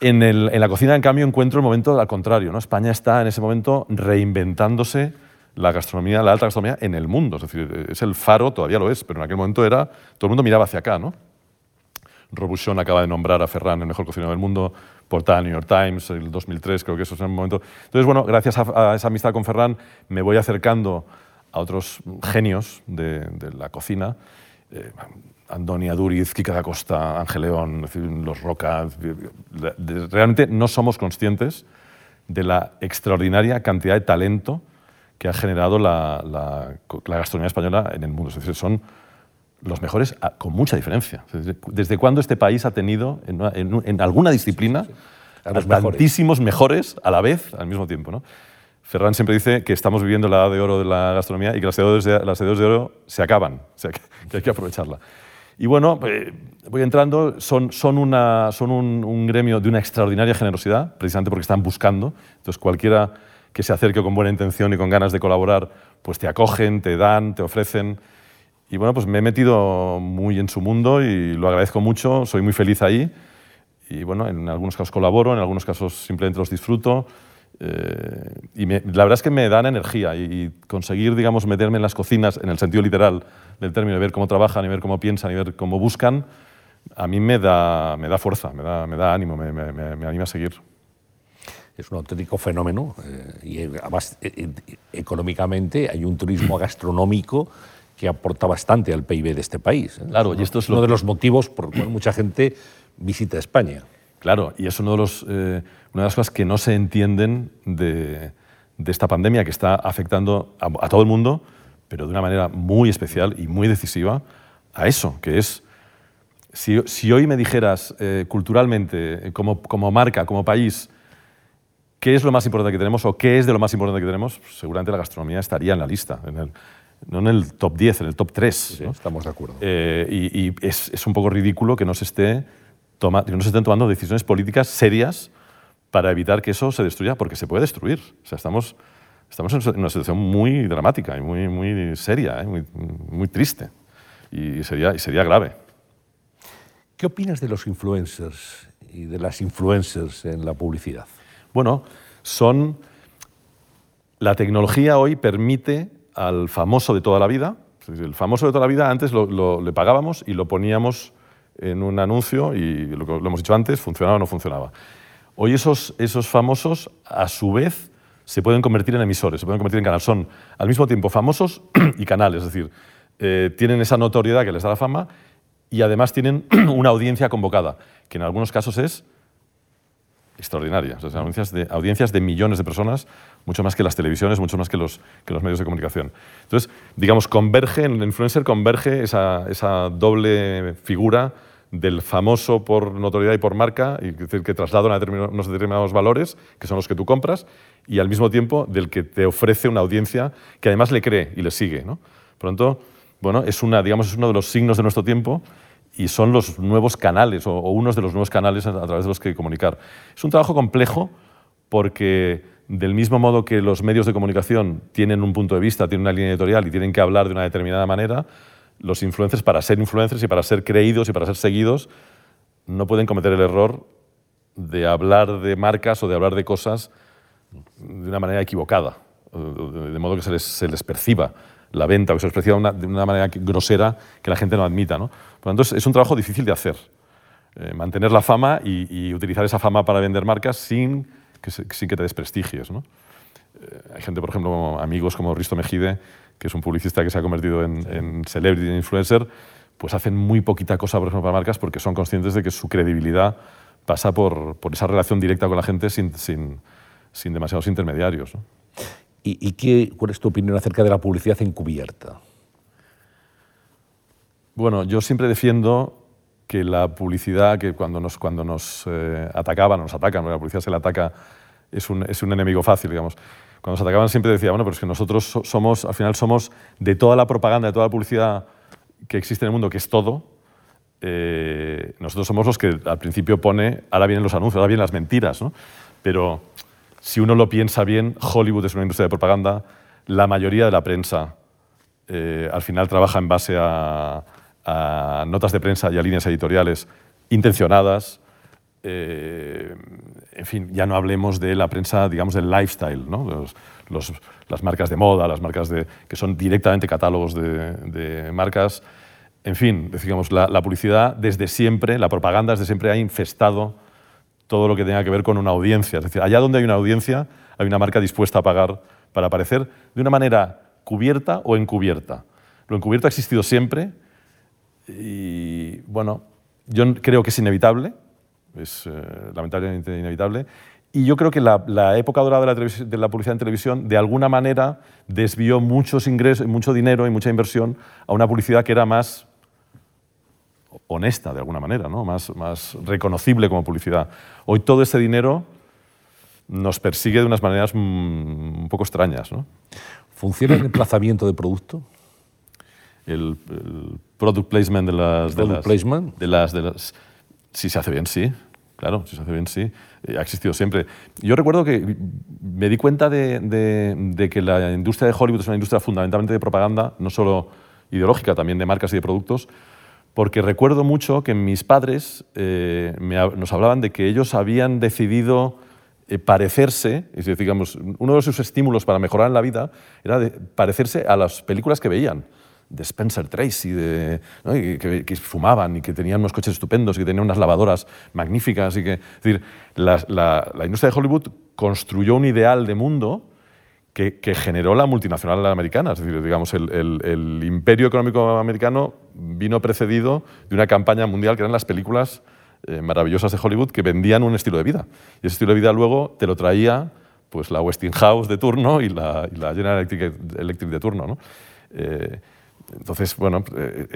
[SPEAKER 2] En, el, en, la cocina, en cambio, encuentro el momento al contrario. ¿no? España está en ese momento reinventándose la gastronomía, la alta gastronomía en el mundo. Es decir, es el faro, todavía lo es, pero en aquel momento era, todo el mundo miraba hacia acá, ¿no? Robuchon acaba de nombrar a Ferran el mejor cocinero del mundo, portada New York Times, el 2003, creo que eso es el momento. Entonces, bueno, gracias a, esa amistad con Ferran me voy acercando a otros genios de, la cocina, eh, Andonia Duriz, Kika da Costa, Ángel León, los Roca. Realmente no somos conscientes de la extraordinaria cantidad de talento que ha generado la, gastronomía española en el mundo. Es decir, son los mejores con mucha diferencia. ¿Desde cuándo este país ha tenido en, alguna disciplina tantísimos mejores a la vez, al mismo tiempo? ¿no? Ferran siempre dice que estamos viviendo la edad de oro de la gastronomía y que las edades de, las edades de oro se acaban, o sea, que hay que aprovecharla. Y bueno, eh, voy entrando, son, son, una, son un, un, gremio de una extraordinaria generosidad, precisamente porque están buscando. Entonces, cualquiera que se acerque con buena intención y con ganas de colaborar, pues te acogen, te dan, te ofrecen. Y bueno, pues me he metido muy en su mundo y lo agradezco mucho, soy muy feliz ahí. Y bueno, en algunos casos colaboro, en algunos casos simplemente los disfruto. Eh, y la verdad es que me dan energía y, conseguir, digamos, meterme en las cocinas, en el sentido literal del término, de ver cómo trabajan y ver cómo piensan y ver cómo buscan, a mí me da, me da fuerza, me da, me da ánimo, me, me, me, anima a seguir.
[SPEAKER 1] Es un auténtico fenómeno eh, y además eh, económicamente hay un turismo gastronómico que aporta bastante al PIB de este país.
[SPEAKER 2] Claro, y esto es
[SPEAKER 1] uno de los motivos por los cuales mucha gente visita España.
[SPEAKER 2] Claro, y es uno de los, eh, una de las cosas que no se entienden de, esta pandemia que está afectando a, todo el mundo, pero de una manera muy especial y muy decisiva a eso, que es, si, hoy me dijeras eh, culturalmente, eh, como, como, marca, como país, qué es lo más importante que tenemos o qué es de lo más importante que tenemos, seguramente la gastronomía estaría en la lista, no en el top 10, en el top 3.
[SPEAKER 1] Estamos de acuerdo.
[SPEAKER 2] y, y es, es, un poco ridículo que no se esté que no se estén tomando decisiones políticas serias para evitar que eso se destruya, porque se puede destruir. O sea, estamos, estamos en una situación muy dramática y muy, muy seria, ¿eh? muy, muy, triste. Y sería, y sería grave.
[SPEAKER 1] ¿Qué opinas de los influencers y de las influencers en la publicidad?
[SPEAKER 2] Bueno, son... La tecnología hoy permite al famoso de toda la vida, el famoso de toda la vida antes lo, le pagábamos y lo poníamos en un anuncio y lo, lo hemos dicho antes, funcionaba o no funcionaba. Hoy esos, esos famosos, a su vez, se pueden convertir en emisores, se pueden convertir en canales. Son al mismo tiempo famosos y canales, es decir, eh, tienen esa notoriedad que les da la fama y además tienen una audiencia convocada, que en algunos casos es extraordinaria. audiencias, de, audiencias de millones de personas, mucho más que las televisiones, mucho más que los, que los medios de comunicación. Entonces, digamos, converge, en el influencer converge esa, esa doble figura del famoso por notoriedad y por marca, y decir, que traslada unos determinados valores, que son los que tú compras, y al mismo tiempo del que te ofrece una audiencia que además le cree y le sigue. ¿no? Por lo tanto, bueno, es, una, digamos, es uno de los signos de nuestro tiempo y son los nuevos canales o, unos de los nuevos canales a, través de los que comunicar. Es un trabajo complejo porque del mismo modo que los medios de comunicación tienen un punto de vista, tienen una línea editorial y tienen que hablar de una determinada manera, los influencers, para ser influencers y para ser creídos y para ser seguidos, no pueden cometer el error de hablar de marcas o de hablar de cosas de una manera equivocada, de modo que se les, perciba la venta o que se les perciba de una manera grosera que la gente no admita. ¿no? Por lo tanto, es un trabajo difícil de hacer. Eh, mantener la fama y, utilizar esa fama para vender marcas sin que, sin que te desprestigies. ¿no? Eh, hay gente, por ejemplo, amigos como Risto Mejide, que es un publicista que se ha convertido en, en celebrity influencer, pues hacen muy poquita cosa, por ejemplo, para marcas porque son conscientes de que su credibilidad pasa por, por esa relación directa con la gente sin, sin, sin demasiados intermediarios.
[SPEAKER 1] ¿Y, qué, cuál es tu opinión acerca de la publicidad encubierta?
[SPEAKER 2] Bueno, yo siempre defiendo que la publicidad, que cuando nos, cuando nos eh, atacaban, nos atacan, la publicidad se le ataca, es un, es un enemigo fácil, digamos cuando se atacaban siempre decía, bueno, pero es que nosotros somos, al final somos de toda la propaganda, de toda la publicidad que existe en el mundo, que es todo, eh, nosotros somos los que al principio pone, ahora vienen los anuncios, ahora vienen las mentiras, ¿no? Pero si uno lo piensa bien, Hollywood es una industria de propaganda, la mayoría de la prensa eh, al final trabaja en base a, a notas de prensa y a líneas editoriales intencionadas, eh, en fin, ya no hablemos de la prensa, digamos, del lifestyle, ¿no? las marcas de moda, las marcas de, que son directamente catálogos de, marcas. En fin, digamos, la, publicidad desde siempre, la propaganda desde siempre ha infestado todo lo que tenga que ver con una audiencia. Es decir, allá donde hay una audiencia, hay una marca dispuesta a pagar para aparecer de una manera cubierta o encubierta. Lo encubierto ha existido siempre y, bueno, yo creo que es inevitable, es eh, lamentablemente inevitable, y yo creo que la, época dorada de la, publicidad en televisión, de alguna manera, desvió muchos ingresos, mucho dinero y mucha inversión a una publicidad que era más honesta, de alguna manera, ¿no? más, más reconocible como publicidad. Hoy todo ese dinero nos persigue de unas maneras mm, un poco extrañas. ¿no?
[SPEAKER 1] ¿Funciona el emplazamiento de producto?
[SPEAKER 2] El, product placement de las...
[SPEAKER 1] ¿Product
[SPEAKER 2] de las,
[SPEAKER 1] placement?
[SPEAKER 2] De las, de las, si se hace bien, sí. Claro, si se hace bien, sí. Eh, ha existido siempre. Yo recuerdo que me di cuenta de, de, que la industria de Hollywood es una industria fundamentalmente de propaganda, no solo ideológica, también de marcas y de productos, porque recuerdo mucho que mis padres eh, nos hablaban de que ellos habían decidido eh, parecerse, es decir, digamos, uno de sus estímulos para mejorar en la vida era de parecerse a las películas que veían, de Spencer Tracy, de, que, fumaban y que tenían unos coches estupendos y que tenían unas lavadoras magníficas. Y que, es decir, la, industria de Hollywood construyó un ideal de mundo que, generó la multinacional americana. Es decir, digamos, el, el, imperio económico americano vino precedido de una campaña mundial que eran las películas eh, maravillosas de Hollywood que vendían un estilo de vida. Y ese estilo de vida luego te lo traía pues, la Westinghouse de turno y la, General Electric, de turno. ¿no? Eh, entonces, bueno, eh,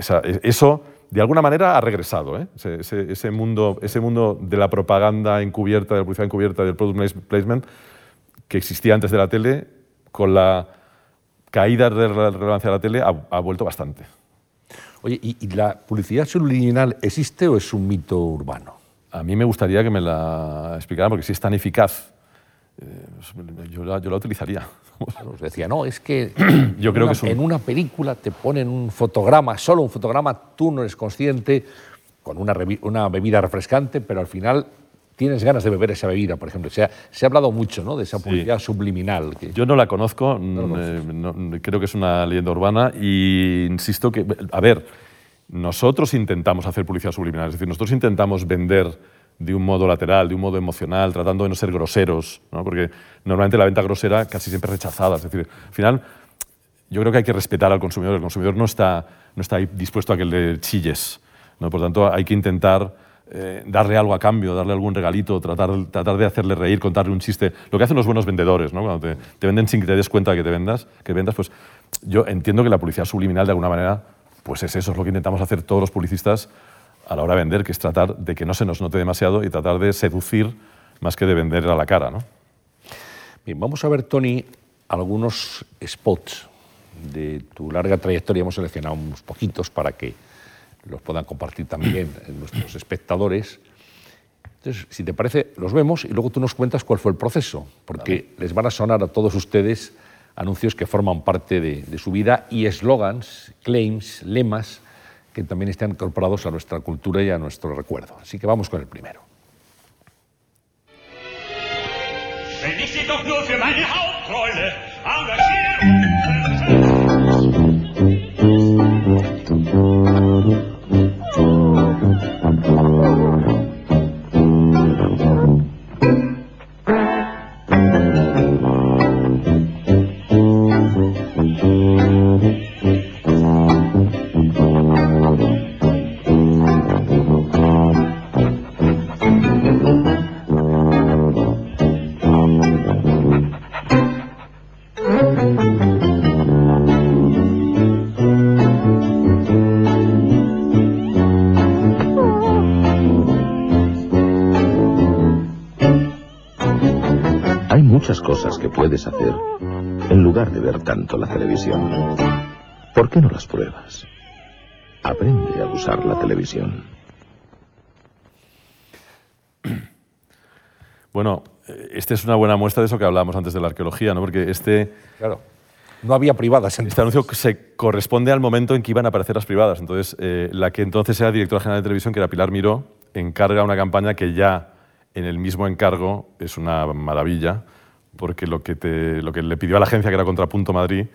[SPEAKER 2] eso de alguna manera ha regresado. Ese, mundo, ese mundo de la propaganda encubierta, de la publicidad encubierta, del product placement, que existía antes de la tele, con la caída de relevancia de la tele, ha vuelto bastante.
[SPEAKER 1] Oye, ¿y, la publicidad subliminal existe o es un mito urbano?
[SPEAKER 2] A mí me gustaría que me la explicaran, porque si es tan eficaz, eh, yo, la, utilizaría.
[SPEAKER 1] Os decía, no, es que, yo creo que en una película te ponen un fotograma, solo un fotograma, tú no eres consciente, con una, una bebida refrescante, pero al final tienes ganas de beber esa bebida, por ejemplo. Se ha, se ha hablado mucho ¿no? de esa publicidad subliminal.
[SPEAKER 2] Yo no la conozco, mm, creo que es una leyenda urbana y insisto que, a ver, nosotros intentamos hacer publicidad subliminal, es decir, nosotros intentamos vender de un modo lateral, de un modo emocional, tratando de no ser groseros, porque normalmente la venta grosera casi siempre es rechazada. Es decir, al final yo creo que hay que respetar al consumidor, el consumidor no está, no está dispuesto a que le chilles, ¿no? por tanto hay que intentar eh, darle algo a cambio, darle algún regalito, tratar, tratar de hacerle reír, contarle un chiste. Lo que hacen los buenos vendedores, ¿no? cuando te, te, venden sin que te des cuenta que te vendas, que vendas, pues yo entiendo que la publicidad subliminal de alguna manera, pues es eso, es lo que intentamos hacer todos los publicistas a la hora de vender, que es tratar de que no se nos note demasiado y tratar de seducir más que de vender a la cara. ¿no?
[SPEAKER 1] Bien, vamos a ver, Tony, algunos spots de tu larga trayectoria. Hemos seleccionado unos poquitos para que los puedan compartir también nuestros espectadores. Entonces, si te parece, los vemos y luego tú nos cuentas cuál fue el proceso, porque les van a sonar a todos ustedes anuncios que forman parte de, de su vida y eslogans, claims, lemas que también están incorporados a nuestra cultura y a nuestro recuerdo. Así que vamos con el primero.
[SPEAKER 3] Puedes hacer en lugar de ver tanto la televisión. ¿Por qué no las pruebas? Aprende a usar la televisión.
[SPEAKER 2] Bueno, esta es una buena muestra de eso que hablábamos antes de la arqueología, ¿no? Porque este...
[SPEAKER 1] Claro. No había privadas.
[SPEAKER 2] Este anuncio se corresponde al momento en que iban a aparecer las privadas. Entonces, eh, la que entonces era directora general de televisión, que era Pilar Miró, encarga una campaña que ya en el mismo encargo es una maravilla, porque lo que, te, lo que le pidió a la agencia, que era Contrapunto Madrid,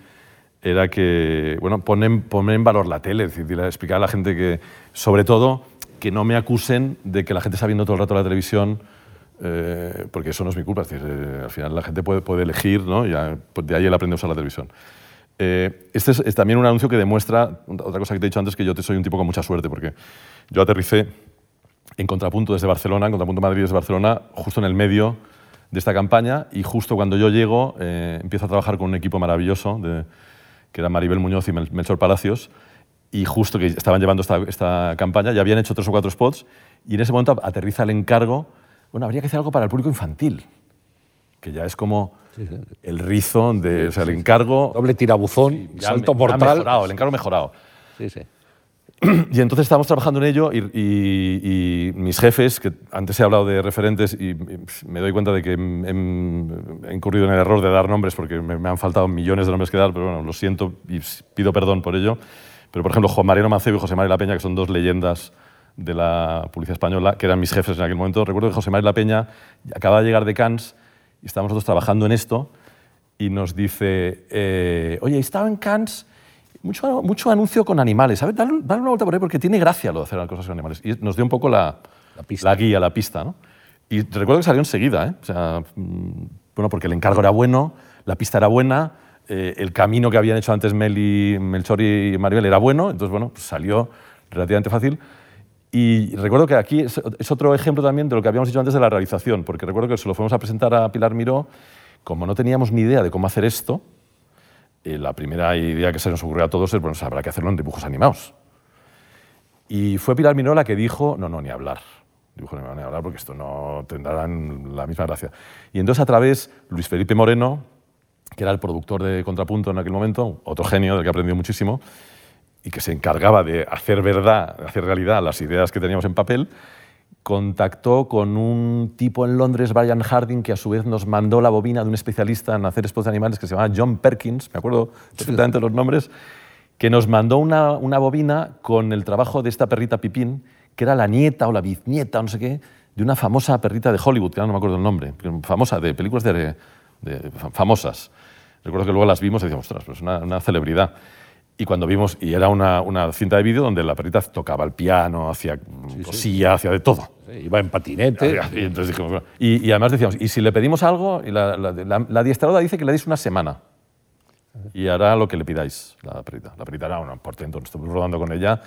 [SPEAKER 2] era que, bueno, ponen, ponen en valor la tele, es decir, explicar a la gente que, sobre todo, que no me acusen de que la gente está viendo todo el rato la televisión, eh, porque eso no es mi culpa, es decir, eh, al final la gente puede, puede elegir, ¿no? Ya, pues de ahí él aprende a usar la televisión. Eh, este es, es también un anuncio que demuestra, otra cosa que te he dicho antes, que yo te soy un tipo con mucha suerte, porque yo aterricé en contrapunto desde Barcelona, en contrapunto Madrid desde Barcelona, justo en el medio de esta campaña y justo cuando yo llego eh, empiezo a trabajar con un equipo maravilloso de, que era Maribel Muñoz y Mel- Melchor Palacios y justo que estaban llevando esta, esta campaña, ya habían hecho tres o cuatro spots y en ese momento aterriza el encargo, bueno, habría que hacer algo para el público infantil, que ya es como el rizo de, o sea, el encargo...
[SPEAKER 1] Doble tirabuzón, salto
[SPEAKER 2] me-
[SPEAKER 1] mortal.
[SPEAKER 2] mejorado, el encargo mejorado.
[SPEAKER 1] Sí, sí.
[SPEAKER 2] Y entonces estábamos trabajando en ello y, y- y mis jefes, que antes he hablado de referentes y, me doy cuenta de que he, he incurrido en el error de dar nombres porque me, me han faltado millones de nombres que dar, pero bueno, lo siento y pido perdón por ello. Pero por ejemplo, Juan Mariano Mancebo y José María La Peña, que son dos leyendas de la policía española, que eran mis jefes en aquel momento. Recuerdo que José María La Peña acaba de llegar de Cannes y estábamos nosotros trabajando en esto y nos dice, eh, oye, estaba en Cannes, mucho, mucho anuncio con animales, ¿sabes? Dale, dale una vuelta por ahí porque tiene gracia lo de hacer las cosas con animales. Y nos dio un poco la,
[SPEAKER 1] La pista.
[SPEAKER 2] la guía, la pista, ¿no? Y recuerdo que salió enseguida, ¿eh? O sea, mm, bueno, porque el encargo era bueno, la pista era buena, eh, el camino que habían hecho antes Mel y, Melchor y Maribel era bueno, entonces, bueno, pues salió relativamente fácil. Y recuerdo que aquí es, es otro ejemplo también de lo que habíamos dicho antes de la realización, porque recuerdo que se lo fuimos a presentar a Pilar Miró, como no teníamos ni idea de cómo hacer esto, eh, la primera idea que se nos ocurrió a todos es, bueno, pues habrá que hacerlo en dibujos animados. Y fue Pilar Miró la que dijo, no, no, ni hablar. Dibujos animados, ni hablar, porque esto no tendrán la misma gracia. Y entonces a través, Luis Felipe Moreno, que era el productor de Contrapunto en aquel momento, otro genio del que he aprendido muchísimo, y que se encargaba de hacer verdad, de hacer realidad las ideas que teníamos en papel, contactó con un tipo en Londres, Brian Harding, que a su vez nos mandó la bobina de un especialista en hacer spots de animales que se llamaba John Perkins, me acuerdo perfectamente de los nombres, que nos mandó una, una bobina con el trabajo de esta perrita Pipín, que era la nieta o la bisnieta no sé qué, de una famosa perrita de Hollywood, que ahora no me acuerdo el nombre, famosa, de películas de, de- famosas. Recuerdo que luego las vimos y decíamos, ostras, pues una, una celebridad. Y cuando vimos, y era una, una cinta de vídeo donde la perrita tocaba el piano, hacía cosilla, hacía de todo.
[SPEAKER 1] Sí, Iba en patinete.
[SPEAKER 2] Y, entonces dijimos, bueno, y, y además decíamos, y si le pedimos algo, y la, la, la- la adiestradora dice que le deis una semana y hará lo que le pidáis, la perrita. La perrita era un portento, nos estuvimos rodando con ella.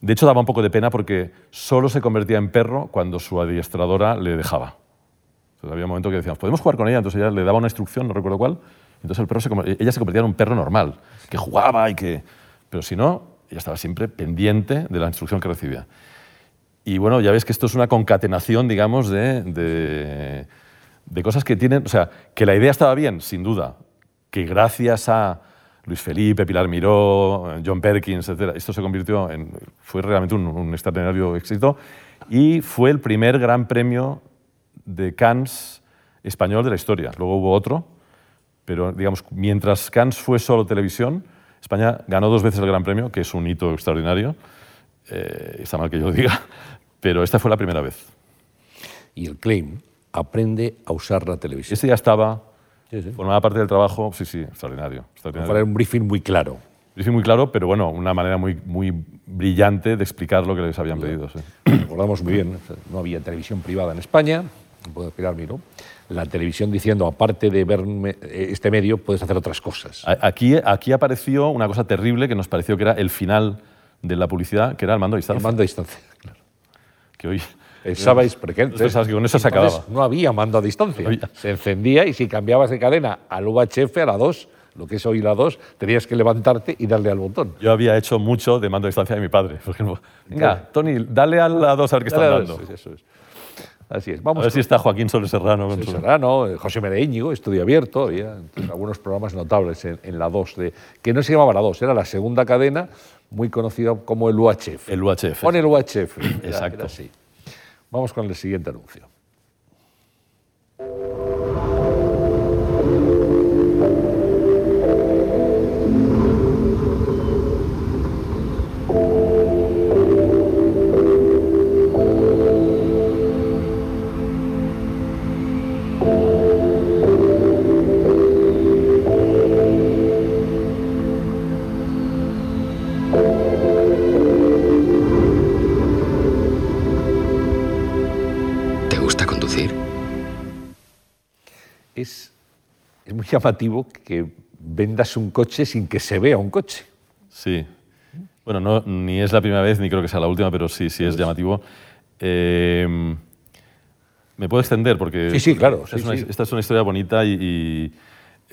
[SPEAKER 2] De hecho, daba un poco de pena porque solo se convertía en perro cuando su adiestradora le dejaba. Entonces, había un momento que decíamos, ¿podemos jugar con ella? Entonces ella le daba una instrucción, no recuerdo cuál. Entonces el perro se, ella se convertía en un perro normal, que jugaba y que... Pero si no, ella estaba siempre pendiente de la instrucción que recibía. Y bueno, ya ves que esto es una concatenación, digamos, de, de, de cosas que tienen... O sea, que la idea estaba bien, sin duda. Que gracias a Luis Felipe, Pilar Miró, John Perkins, etc., esto se convirtió en... Fue realmente un, un extraordinario éxito. Y fue el primer gran premio de Cannes español de la historia. Luego hubo otro, pero digamos, mientras Cannes fue solo televisión, España ganó dos veces el Gran Premio, que es un hito extraordinario. Eh, está mal que yo lo diga, pero esta fue la primera vez.
[SPEAKER 1] Y el claim aprende a usar la televisión.
[SPEAKER 2] Este ya estaba,
[SPEAKER 1] Sí, sí.
[SPEAKER 2] formaba parte del trabajo, sí, sí, extraordinario. extraordinario.
[SPEAKER 1] Para un briefing muy claro.
[SPEAKER 2] Dije muy claro, pero bueno, una manera muy, muy brillante de explicar lo que les habían pedido. sí.
[SPEAKER 1] Recordamos muy bien, no había televisión privada en España, puedo explicar, miro. La televisión diciendo, aparte de ver me- este medio, puedes hacer otras cosas.
[SPEAKER 2] Aquí, aquí apareció una cosa terrible que nos pareció que era el final de la publicidad, que era el mando a
[SPEAKER 1] El
[SPEAKER 2] distancia.
[SPEAKER 1] mando a distancia. claro.
[SPEAKER 2] Que hoy,
[SPEAKER 1] Pensabais, porque
[SPEAKER 2] Nosotros pensabas que con eso se acababa.
[SPEAKER 1] No había mando a distancia. Se encendía y si cambiabas de cadena al UHF, a la 2, lo que es hoy la 2, tenías que levantarte y darle al botón.
[SPEAKER 2] Yo había hecho mucho de mando a distancia de mi padre. Por ejemplo, venga, Tony, dale a la 2 a ver qué están dando.
[SPEAKER 1] Sí, eso es. Así es.
[SPEAKER 2] A
[SPEAKER 1] Vamos
[SPEAKER 2] ver si está Joaquín Soler Serrano. con
[SPEAKER 1] Serrano, eh, José Mede Íñigo, estudio abierto, había algunos programas notables en, en la 2, de, que no se llamaba la 2, era la segunda cadena, muy conocida como el UHF.
[SPEAKER 2] El UHF.
[SPEAKER 1] Pon el UHF. era-
[SPEAKER 2] Exacto.
[SPEAKER 1] era así. Vamos con el siguiente anuncio. Llamativo que vendas un coche sin que se vea un coche.
[SPEAKER 2] Sí. Bueno, no, ni es la primera vez, ni creo que sea la última, pero sí, sí es llamativo. Eh, ¿Me puedo extender? Porque
[SPEAKER 1] Sí, sí, claro,
[SPEAKER 2] Esta,
[SPEAKER 1] sí,
[SPEAKER 2] es, una,
[SPEAKER 1] sí.
[SPEAKER 2] esta es una historia bonita y, y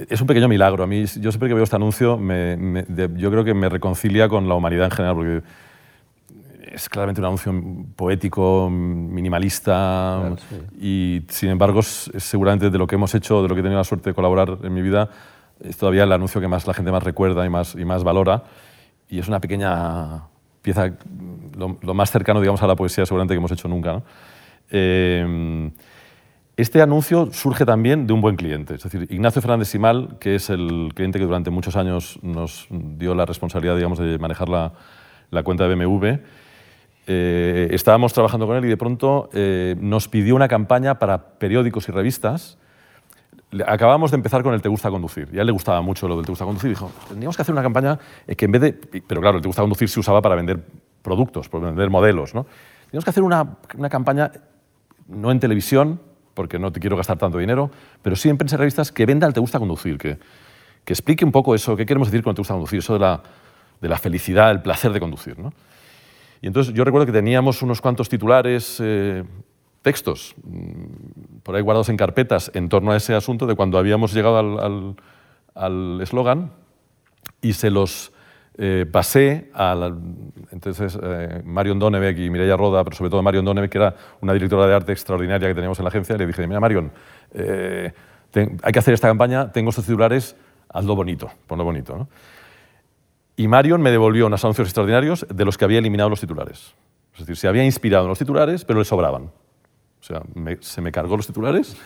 [SPEAKER 2] es un pequeño milagro. A mí, yo siempre que veo este anuncio, me- me- de- yo creo que me reconcilia con la humanidad en general, porque es claramente un anuncio poético, minimalista, y sin embargo, es, es seguramente de lo que hemos hecho, de lo que he tenido la suerte de colaborar en mi vida, es todavía el anuncio que más la gente más recuerda y más, y más valora. Y es una pequeña pieza, lo, lo más cercano, digamos, a la poesía seguramente que hemos hecho nunca. ¿no? Eh, este anuncio surge también de un buen cliente, es decir, Ignacio Fernández Simal, que es el cliente que durante muchos años nos dio la responsabilidad, digamos, de manejar la, la cuenta de BMW. Eh, estábamos trabajando con él y de pronto eh, nos pidió una campaña para periódicos y revistas. Acabamos de empezar con el Te gusta conducir. Y a él le gustaba mucho lo del Te gusta conducir. Dijo, tendríamos que hacer una campaña eh, que en vez de... Pero claro, el Te gusta conducir se usaba para vender productos, para vender modelos. ¿no? Teníamos que hacer una, una campaña no en televisión, porque no te quiero gastar tanto dinero, pero sí en prensa y revistas que venda el Te gusta conducir, que, que explique un poco eso, qué queremos decir con el Te gusta conducir, eso de la, de la felicidad, el placer de conducir. ¿no? Y entonces yo recuerdo que teníamos unos cuantos titulares, eh, textos, mm, por ahí guardados en carpetas en torno a ese asunto de cuando habíamos llegado al- eslogan y se los eh, pasé a la- entonces eh, Marion Donebeck y Mireia Roda, pero sobre todo Marion Donebeck, que era una directora de arte extraordinaria que teníamos en la agencia, le dije, mira Marion, eh, te- hay que hacer esta campaña, tengo estos titulares, hazlo bonito, ponlo bonito. ¿no? Y Marion me devolvió unos anuncios extraordinarios de los que había eliminado los titulares. Es decir, se había inspirado en los titulares, pero le sobraban. O sea, se me cargó los titulares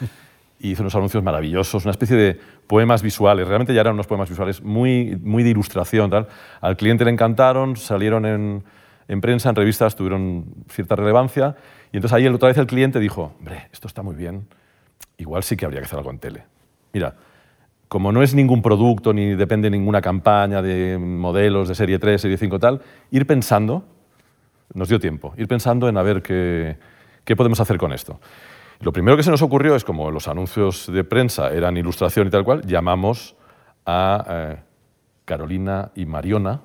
[SPEAKER 2] y hizo unos anuncios maravillosos, una especie de poemas visuales. Realmente ya eran unos poemas visuales muy, muy de ilustración. Tal. Al cliente le encantaron, salieron en, en prensa, en revistas, tuvieron cierta relevancia. Y entonces ahí otra vez el cliente dijo, hombre, esto está muy bien, igual sí que habría que hacer algo en tele. Mira, como no es ningún producto ni depende de ninguna campaña de modelos de serie 3, serie 5 tal, ir pensando, nos dio tiempo, ir pensando en a ver qué, qué podemos hacer con esto. Lo primero que se nos ocurrió es, como los anuncios de prensa eran ilustración y tal cual, llamamos a eh, Carolina y Mariona,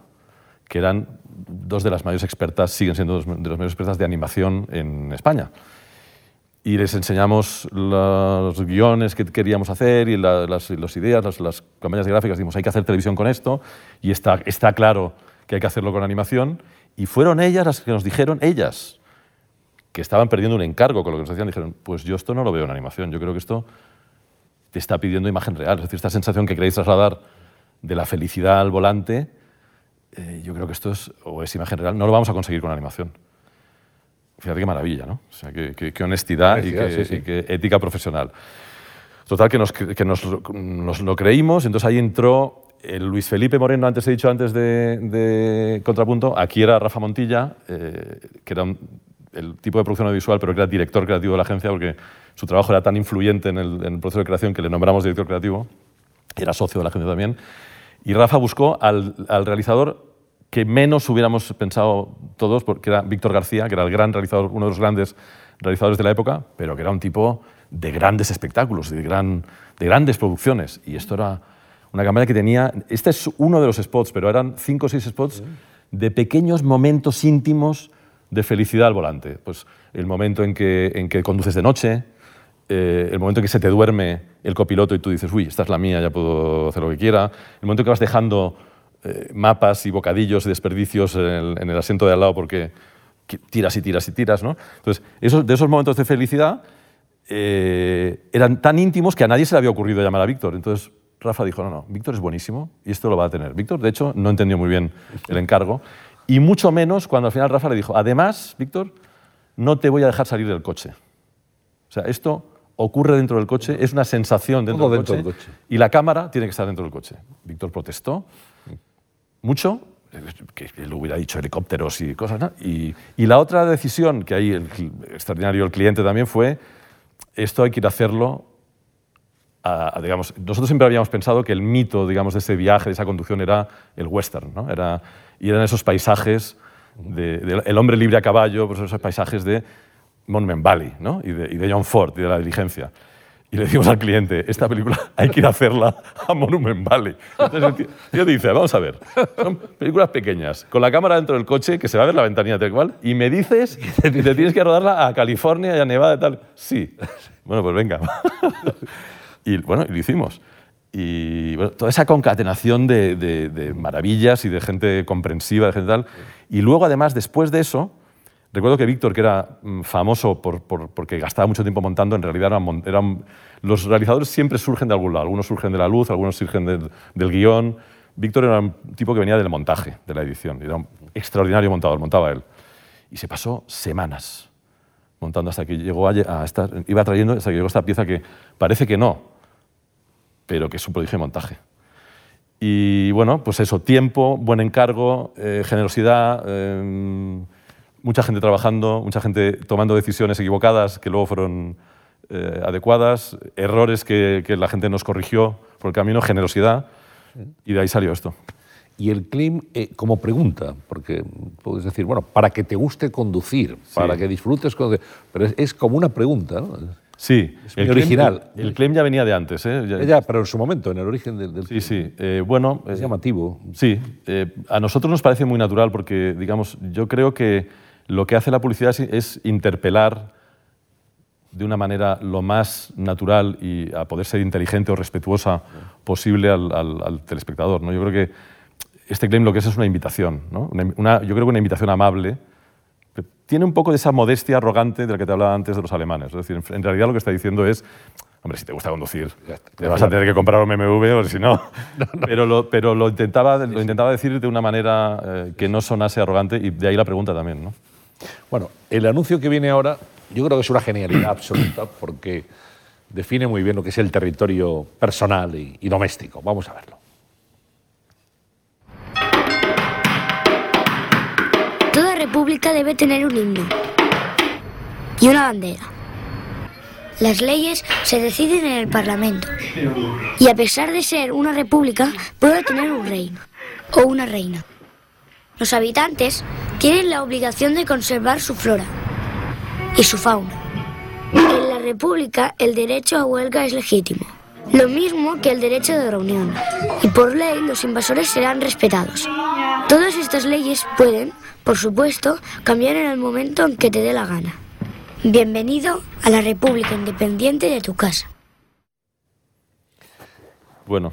[SPEAKER 2] que eran dos de las mayores expertas, siguen siendo dos de las mayores expertas de animación en España y les enseñamos los guiones que queríamos hacer y la- las, ideas, las, las campañas gráficas. Dijimos, hay que hacer televisión con esto y está, está claro que hay que hacerlo con animación. Y fueron ellas las que nos dijeron, ellas, que estaban perdiendo un encargo con lo que nos decían, dijeron, pues yo esto no lo veo en animación, yo creo que esto te está pidiendo imagen real. Es decir, esta sensación que queréis trasladar de la felicidad al volante, eh, yo creo que esto es, o es imagen real, no lo vamos a conseguir con animación. Fíjate qué maravilla, ¿no? O sea, qué, qué- qué honestidad, y, qué,
[SPEAKER 1] sí, sí.
[SPEAKER 2] y qué ética profesional. Total, que nos, que nos, nos lo creímos, entonces ahí entró el Luis Felipe Moreno, antes he dicho antes de, de Contrapunto, aquí era Rafa Montilla, eh, que era un- el tipo de producción audiovisual, pero que era director creativo de la agencia, porque su trabajo era tan influyente en el, en el proceso de creación que le nombramos director creativo, era socio de la agencia también. Y Rafa buscó al, al realizador que menos hubiéramos pensado todos, porque era Víctor García, que era el gran realizador, uno de los grandes realizadores de la época, pero que era un tipo de grandes espectáculos, de, gran, de grandes producciones. Y esto era una campaña que tenía... Este es uno de los spots, pero eran cinco o seis spots de pequeños momentos íntimos de felicidad al volante. Pues el momento en que, en que conduces de noche, eh, el momento en que se te duerme el copiloto y tú dices, uy, esta es la mía, ya puedo hacer lo que quiera, el momento en que vas dejando eh, mapas y bocadillos y desperdicios en el, en el asiento de al lado porque tiras y tiras y tiras, ¿no? Entonces, esos, de esos momentos de felicidad eh, eran tan íntimos que a nadie se le había ocurrido llamar a Víctor. Entonces, Rafa dijo, no, no, Víctor es buenísimo y esto lo va a tener. Víctor, de hecho, no entendió muy bien el encargo y mucho menos cuando al final Rafa le dijo, además, Víctor, no te voy a dejar salir del coche. O sea, esto ocurre dentro del coche, es una sensación dentro, del,
[SPEAKER 1] dentro
[SPEAKER 2] coche,
[SPEAKER 1] del coche.
[SPEAKER 2] y la cámara tiene que estar dentro del coche. Víctor protestó mucho, que él hubiera dicho helicópteros y cosas, ¿no? y, y la otra decisión, que ahí el, extraordinario el cliente también fue, esto hay que ir a hacerlo digamos, nosotros siempre habíamos pensado que el mito, digamos, de ese viaje, de esa conducción, era el western, ¿no? Era, y eran esos paisajes, de el hombre libre a caballo, pues esos paisajes de Monument Valley, ¿no? Y de, y de John Ford y de la diligencia. Y le decimos al cliente, esta película hay que ir a hacerla a Monument Valley. Entonces el tío, el tío dice, vamos a ver, son películas pequeñas, con la cámara dentro del coche, que se va a ver la ventanilla tal cual, y me dices que te tienes que rodarla a California y a Nevada y tal. Sí. Bueno, pues venga. Y bueno, y lo hicimos. Y bueno, toda esa concatenación de, de- de maravillas y de gente comprensiva, de gente tal. Y luego, además, después de eso, recuerdo que Víctor, que era mm, famoso por, por- porque gastaba mucho tiempo montando, en realidad eran, eran- los realizadores siempre surgen de algún lado. Algunos surgen de la luz, algunos surgen del, del guion. Víctor era un tipo que venía del montaje, de la edición. Era un extraordinario montador, montaba él. Y se pasó semanas montando hasta que llegó a, a iba trayendo hasta que llegó esta pieza que parece que no, pero que es un prodigio de montaje. Y bueno, pues eso, tiempo, buen encargo, eh, generosidad, eh, mucha gente trabajando, mucha gente tomando decisiones equivocadas que luego fueron eh, adecuadas, errores que, que la gente nos corrigió por el camino, generosidad, y de ahí salió esto.
[SPEAKER 1] Y el claim eh, como pregunta, porque puedes decir, bueno, para que te guste conducir, para que disfrutes conducir, pero es, es como una pregunta, ¿no?
[SPEAKER 2] Sí,
[SPEAKER 1] Es
[SPEAKER 2] claim-
[SPEAKER 1] original.
[SPEAKER 2] el claim ya venía de antes. ¿eh? Ya-
[SPEAKER 1] Ya, pero en su momento, en el origen del, del
[SPEAKER 2] Sí, sí. Eh, bueno,
[SPEAKER 1] es llamativo.
[SPEAKER 2] Sí, a nosotros nos parece muy natural porque, digamos, yo creo que lo que hace la publicidad es, es interpelar de una manera lo más natural y a poder ser inteligente o respetuosa posible al, al- al telespectador. ¿no? Yo creo que este claim lo que es es una invitación. ¿no? Una- una- yo creo que una invitación amable. que Tiene un poco de esa modestia arrogante de la que te hablaba antes de los alemanes. Es decir, en- realidad lo que está diciendo es, hombre, si te gusta conducir, te vas a tener que comprar un BMW o si no. Pero, lo, pero lo, intentaba, lo intentaba decir de una manera eh, que no sonase arrogante y de ahí la pregunta también. ¿no?
[SPEAKER 1] Bueno, el anuncio que viene ahora, yo creo que es una genialidad absoluta porque define muy bien lo que es el territorio personal y, doméstico. Vamos a verlo.
[SPEAKER 4] Toda república debe tener un himno y una bandera. Las leyes se deciden en el Parlamento y a pesar de ser una república puede tener un rey o una reina. Los habitantes tienen la obligación de conservar su flora y su fauna. En la república el derecho a huelga es legítimo, lo mismo que el derecho de reunión, y por ley los invasores serán respetados. Todas estas leyes pueden, por supuesto, cambiar en el momento en que te dé la gana. Bienvenido a la República Independiente de tu casa.
[SPEAKER 2] Bueno,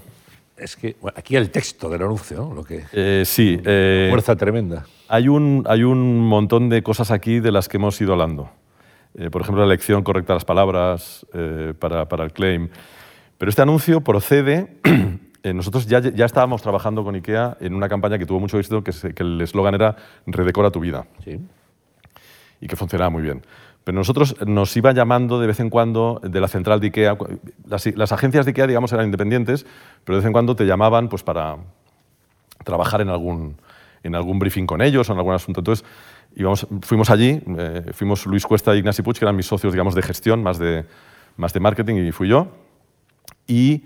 [SPEAKER 1] Es que bueno, aquí el texto del anuncio, ¿no? lo que
[SPEAKER 2] eh, sí. eh,
[SPEAKER 1] fuerza tremenda.
[SPEAKER 2] Hay un, hay un montón de cosas aquí de las que hemos ido hablando. Eh, por ejemplo, la elección correcta de las palabras para, para el claim. Pero este anuncio procede. nosotros ya, ya estábamos trabajando con IKEA en una campaña que tuvo mucho éxito, que, se- que el eslogan era Redecora tu vida
[SPEAKER 1] Sí.
[SPEAKER 2] y que funcionaba muy bien. Pero nosotros nos iba llamando de vez en cuando de la central de IKEA. Las, las agencias de IKEA, digamos, eran independientes, pero de vez en cuando te llamaban pues, para trabajar en algún, en algún briefing con ellos o en algún asunto. Entonces, íbamos, fuimos allí, eh, fuimos Luis Cuesta e Ignasi Puig, que eran mis socios, digamos, de gestión, más de, más de marketing, y fui yo. Y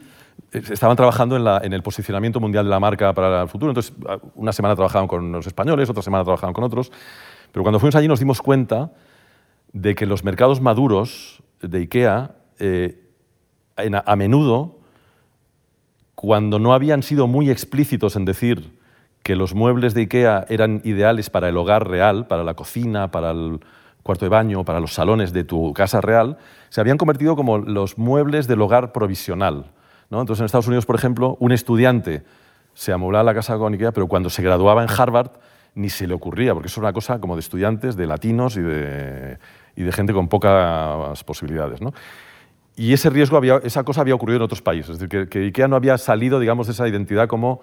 [SPEAKER 2] eh, estaban trabajando en, la- en el posicionamiento mundial de la marca para el futuro. Entonces, una semana trabajaban con los españoles, otra semana trabajaban con otros. Pero cuando fuimos allí nos dimos cuenta de que los mercados maduros de IKEA eh, a menudo, cuando no habían sido muy explícitos en decir que los muebles de IKEA eran ideales para el hogar real, para la cocina, para el cuarto de baño, para los salones de tu casa real, se habían convertido como los muebles del hogar provisional. ¿no? Entonces, en Estados Unidos, por ejemplo, un estudiante se amueblaba la casa con IKEA, pero cuando se graduaba en Harvard ni se le ocurría, porque eso era una cosa como de estudiantes, de latinos y de, y de gente con pocas posibilidades. ¿no? Y ese riesgo, había, esa cosa había ocurrido en otros países. Es decir, que, que IKEA no había salido, digamos, de esa identidad como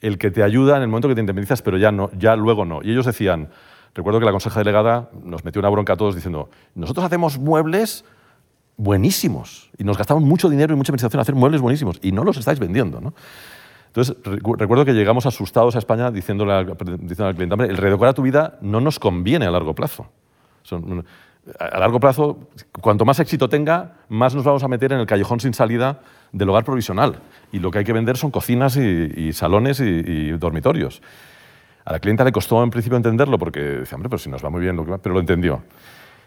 [SPEAKER 2] el que te ayuda en el momento que te independizas, pero ya, no, ya luego no. Y ellos decían, recuerdo que la conseja delegada nos metió una bronca a todos diciendo, nosotros hacemos muebles buenísimos y nos gastamos mucho dinero y mucha administración en hacer muebles buenísimos y no los estáis vendiendo. ¿no? Entonces, recu- recuerdo que llegamos asustados a España diciéndole al, diciendo al cliente, hombre, el redecorar tu vida no nos conviene a largo plazo. Son- a largo plazo, cuanto más éxito tenga, más nos vamos a meter en el callejón sin salida del hogar provisional. Y lo que hay que vender son cocinas y, salones y, y dormitorios. A la clienta le costó en principio entenderlo porque decía, hombre, pero si nos va muy bien lo que va, pero lo entendió.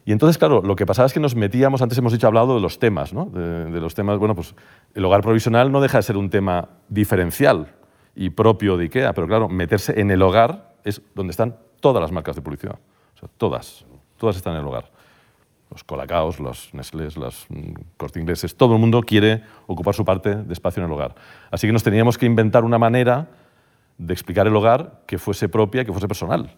[SPEAKER 2] Y entonces, claro, lo que pasaba es que nos metíamos, antes hemos dicho, hablado de los temas, ¿no? de, de los temas, bueno, pues el hogar provisional no deja de ser un tema diferencial y propio de IKEA, pero claro, meterse en el hogar es donde están todas las marcas de publicidad. O sea, todas, todas están en el hogar. Los Colacaos, los Nestlés, los mm, Corte Ingleses, todo el mundo quiere ocupar su parte de espacio en el hogar. Así que nos teníamos que inventar una manera de explicar el hogar que fuese propia, que fuese personal.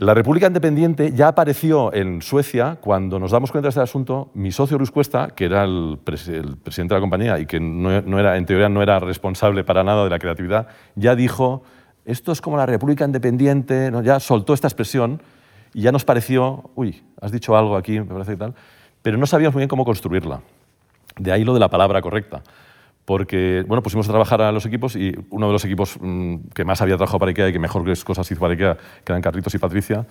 [SPEAKER 2] La República Independiente ya apareció en Suecia cuando nos damos cuenta de este asunto. Mi socio Luis Cuesta, que era el, pres el presidente de la compañía y que no, no, era, en teoría no era responsable para nada de la creatividad, ya dijo, esto es como la República Independiente, ¿no? ya soltó esta expresión y ya nos pareció, uy, has dicho algo aquí, me parece que tal, pero no sabíamos muy bien cómo construirla. De ahí lo de la palabra correcta porque bueno, pusimos a trabajar a los equipos y uno de los equipos mmm, que más había trabajado para IKEA y que mejores cosas hizo para IKEA, que eran Carlitos y Patricia,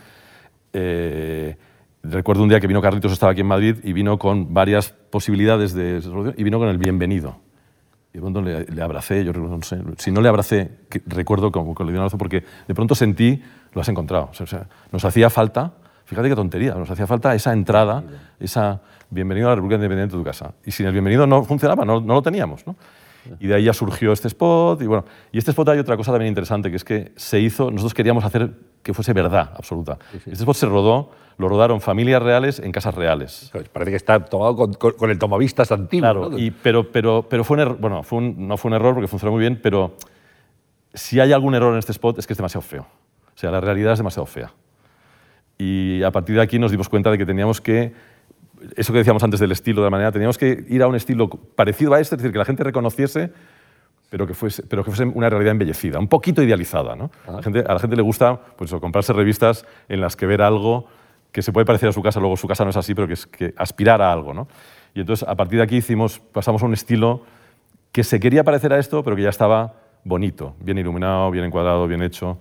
[SPEAKER 2] eh, recuerdo un día que vino Carlitos, estaba aquí en Madrid, y vino con varias posibilidades de y vino con el bienvenido. Y de pronto le, abracé, yo no sé, si no le abracé, recuerdo como que le di un abrazo porque de pronto sentí, lo has encontrado. O sea, nos hacía falta, fíjate qué tontería, nos hacía falta esa entrada, esa bienvenido a la República Independiente de tu casa. Y sin el bienvenido no funcionaba, no, no lo teníamos. ¿no? Y de ahí ya surgió este spot. Y, bueno, y este spot hay otra cosa también interesante, que es que se hizo, nosotros queríamos hacer que fuese verdad absoluta. Sí, sí. Este spot se rodó, lo rodaron familias reales en casas reales.
[SPEAKER 1] Pues parece que está tomado con, con, con el tomavistas antiguo.
[SPEAKER 2] Claro,
[SPEAKER 1] ¿no?
[SPEAKER 2] y, pero, pero, pero fue un error, bueno, fue un, no fue un error porque funcionó muy bien, pero si hay algún error en este spot es que es demasiado feo. O sea, la realidad es demasiado fea. Y a partir de aquí nos dimos cuenta de que teníamos que eso que decíamos antes del estilo, de la manera, teníamos que ir a un estilo parecido a este, es decir, que la gente reconociese, pero que fuese, pero que fuese una realidad embellecida, un poquito idealizada. ¿no? Ah. A, la gente, a, la gente, le gusta pues, eso, comprarse revistas en las que ver algo que se puede parecer a su casa, luego su casa no es así, pero que es que aspirar a algo. ¿no? Y entonces, a partir de aquí, hicimos, pasamos a un estilo que se quería parecer a esto, pero que ya estaba bonito, bien iluminado, bien encuadrado, bien hecho.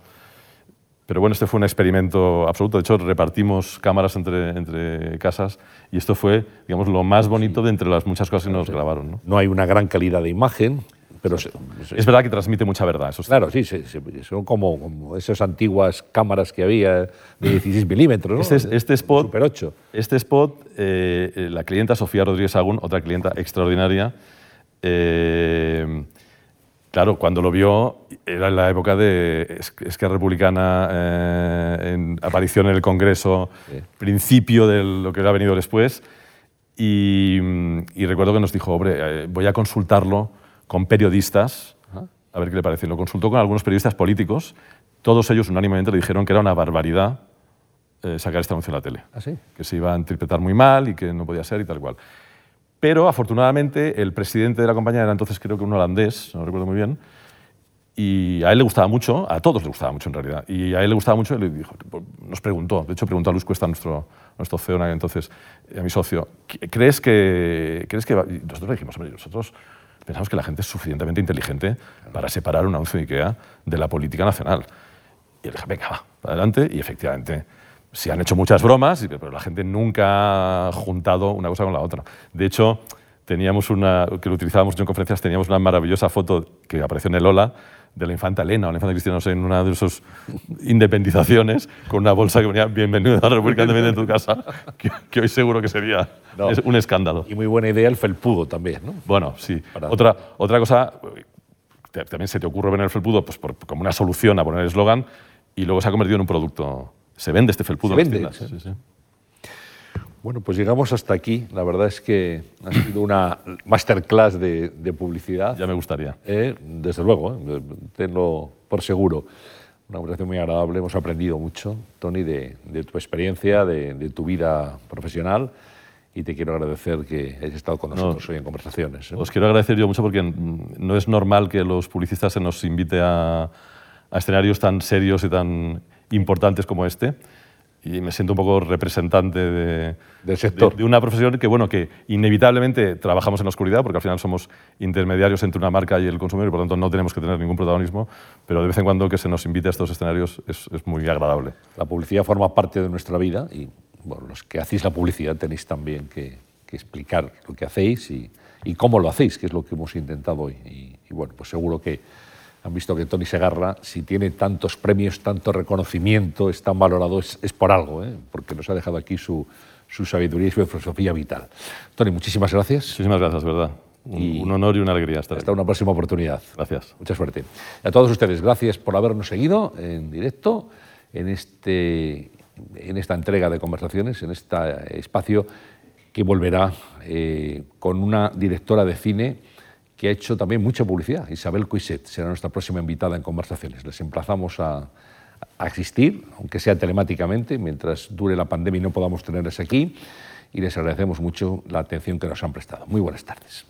[SPEAKER 2] Pero bueno, este fue un experimento absoluto. De hecho, repartimos cámaras entre, entre casas y esto fue, digamos, lo más bonito de entre las muchas cosas que nos grabaron. ¿no?
[SPEAKER 1] no hay una gran calidad de imagen, pero
[SPEAKER 2] es, es verdad que transmite mucha verdad. Eso
[SPEAKER 1] claro, sí, sí, son como, como, esas antiguas cámaras que había de 16 milímetros. ¿no?
[SPEAKER 2] Este, este spot,
[SPEAKER 1] Super 8.
[SPEAKER 2] Este spot, eh, la clienta Sofía Rodríguez Agún, otra clienta extraordinaria, eh, Claro, cuando lo vio era en la época de Esquerra Republicana, eh, en aparición en el Congreso, sí. principio de lo que ha venido después. Y, y, recuerdo que nos dijo, hombre, eh, voy a consultarlo con periodistas, Ajá. a ver qué le parece. Lo consultó con algunos periodistas políticos. Todos ellos unánimemente le dijeron que era una barbaridad eh, sacar este anuncio en la tele.
[SPEAKER 1] ¿Ah, sí?
[SPEAKER 2] Que se iba a interpretar muy mal y que no podía ser y tal cual. Pero afortunadamente el presidente de la compañía era entonces creo que un holandés, no recuerdo muy bien, y a él le gustaba mucho, a todos le gustaba mucho en realidad, y a él le gustaba mucho y le dijo, nos preguntó, de hecho preguntó a Luis Cuesta, nuestro, nuestro CEO entonces, a mi socio, ¿crees que, ¿crees que y nosotros le dijimos, hombre, nosotros pensamos que la gente es suficientemente inteligente para separar un anuncio de IKEA de la política nacional. Y él dijo, venga, va, adelante, y efectivamente se han hecho muchas bromas, pero la gente nunca ha juntado una cosa con la otra. De hecho, teníamos una, que lo utilizábamos en conferencias, teníamos una maravillosa foto que apareció en el Ola de la infanta Elena o la infanta Cristina, no sé, en una de sus independizaciones, con una bolsa que ponía bienvenido a la República Independiente de tu casa, que, que, hoy seguro que sería no. un escándalo.
[SPEAKER 1] Y muy buena idea el felpudo también, ¿no?
[SPEAKER 2] Bueno, sí. Para... Otra, otra cosa, también se te ocurre ver el felpudo pues, por, como una solución a poner el eslogan y luego se ha convertido en un producto se vende este felpudo
[SPEAKER 1] se vende. Sí, sí, sí. Bueno, pues llegamos hasta aquí. La verdad es que ha sido una masterclass de, de publicidad.
[SPEAKER 2] Ya me gustaría.
[SPEAKER 1] Eh, desde luego, eh, tenlo por seguro. Una conversación muy agradable. Hemos aprendido mucho, Tony, de, de tu experiencia, de, de, tu vida profesional. Y te quiero agradecer que hayas estado con nosotros no, hoy en conversaciones.
[SPEAKER 2] ¿eh? Os quiero agradecer yo mucho porque no es normal que los publicistas se nos invite a, a escenarios tan serios y tan importantes como este y me siento un poco representante de,
[SPEAKER 1] del sector.
[SPEAKER 2] De, de, una profesión que, bueno, que inevitablemente trabajamos en la oscuridad porque al final somos intermediarios entre una marca y el consumidor y por lo tanto no tenemos que tener ningún protagonismo, pero de vez en cuando que se nos invite a estos escenarios es, es muy agradable.
[SPEAKER 1] La publicidad forma parte de nuestra vida y bueno, los que hacéis la publicidad tenéis también que, que explicar lo que hacéis y, y, cómo lo hacéis, que es lo que hemos intentado hoy. Y, y bueno, pues seguro que han visto que Tony Segarra, si tiene tantos premios, tanto reconocimiento, es tan valorado, es, por algo, ¿eh? porque nos ha dejado aquí su, su, sabiduría y su filosofía vital. Tony, muchísimas gracias.
[SPEAKER 2] Muchísimas gracias, ¿verdad? Un, un honor y una alegría estar
[SPEAKER 1] Hasta una próxima oportunidad.
[SPEAKER 2] Gracias.
[SPEAKER 1] Mucha suerte. Y a todos ustedes, gracias por habernos seguido en directo en, este, en esta entrega de conversaciones, en este espacio que volverá eh, con una directora de cine que ha hecho también mucha publicidad. Isabel Coiset será nuestra próxima invitada en conversaciones. Les emplazamos a, a asistir, aunque sea telemáticamente, mientras dure la pandemia y no podamos tenerles aquí. Y les agradecemos mucho la atención que nos han prestado. Muy buenas tardes.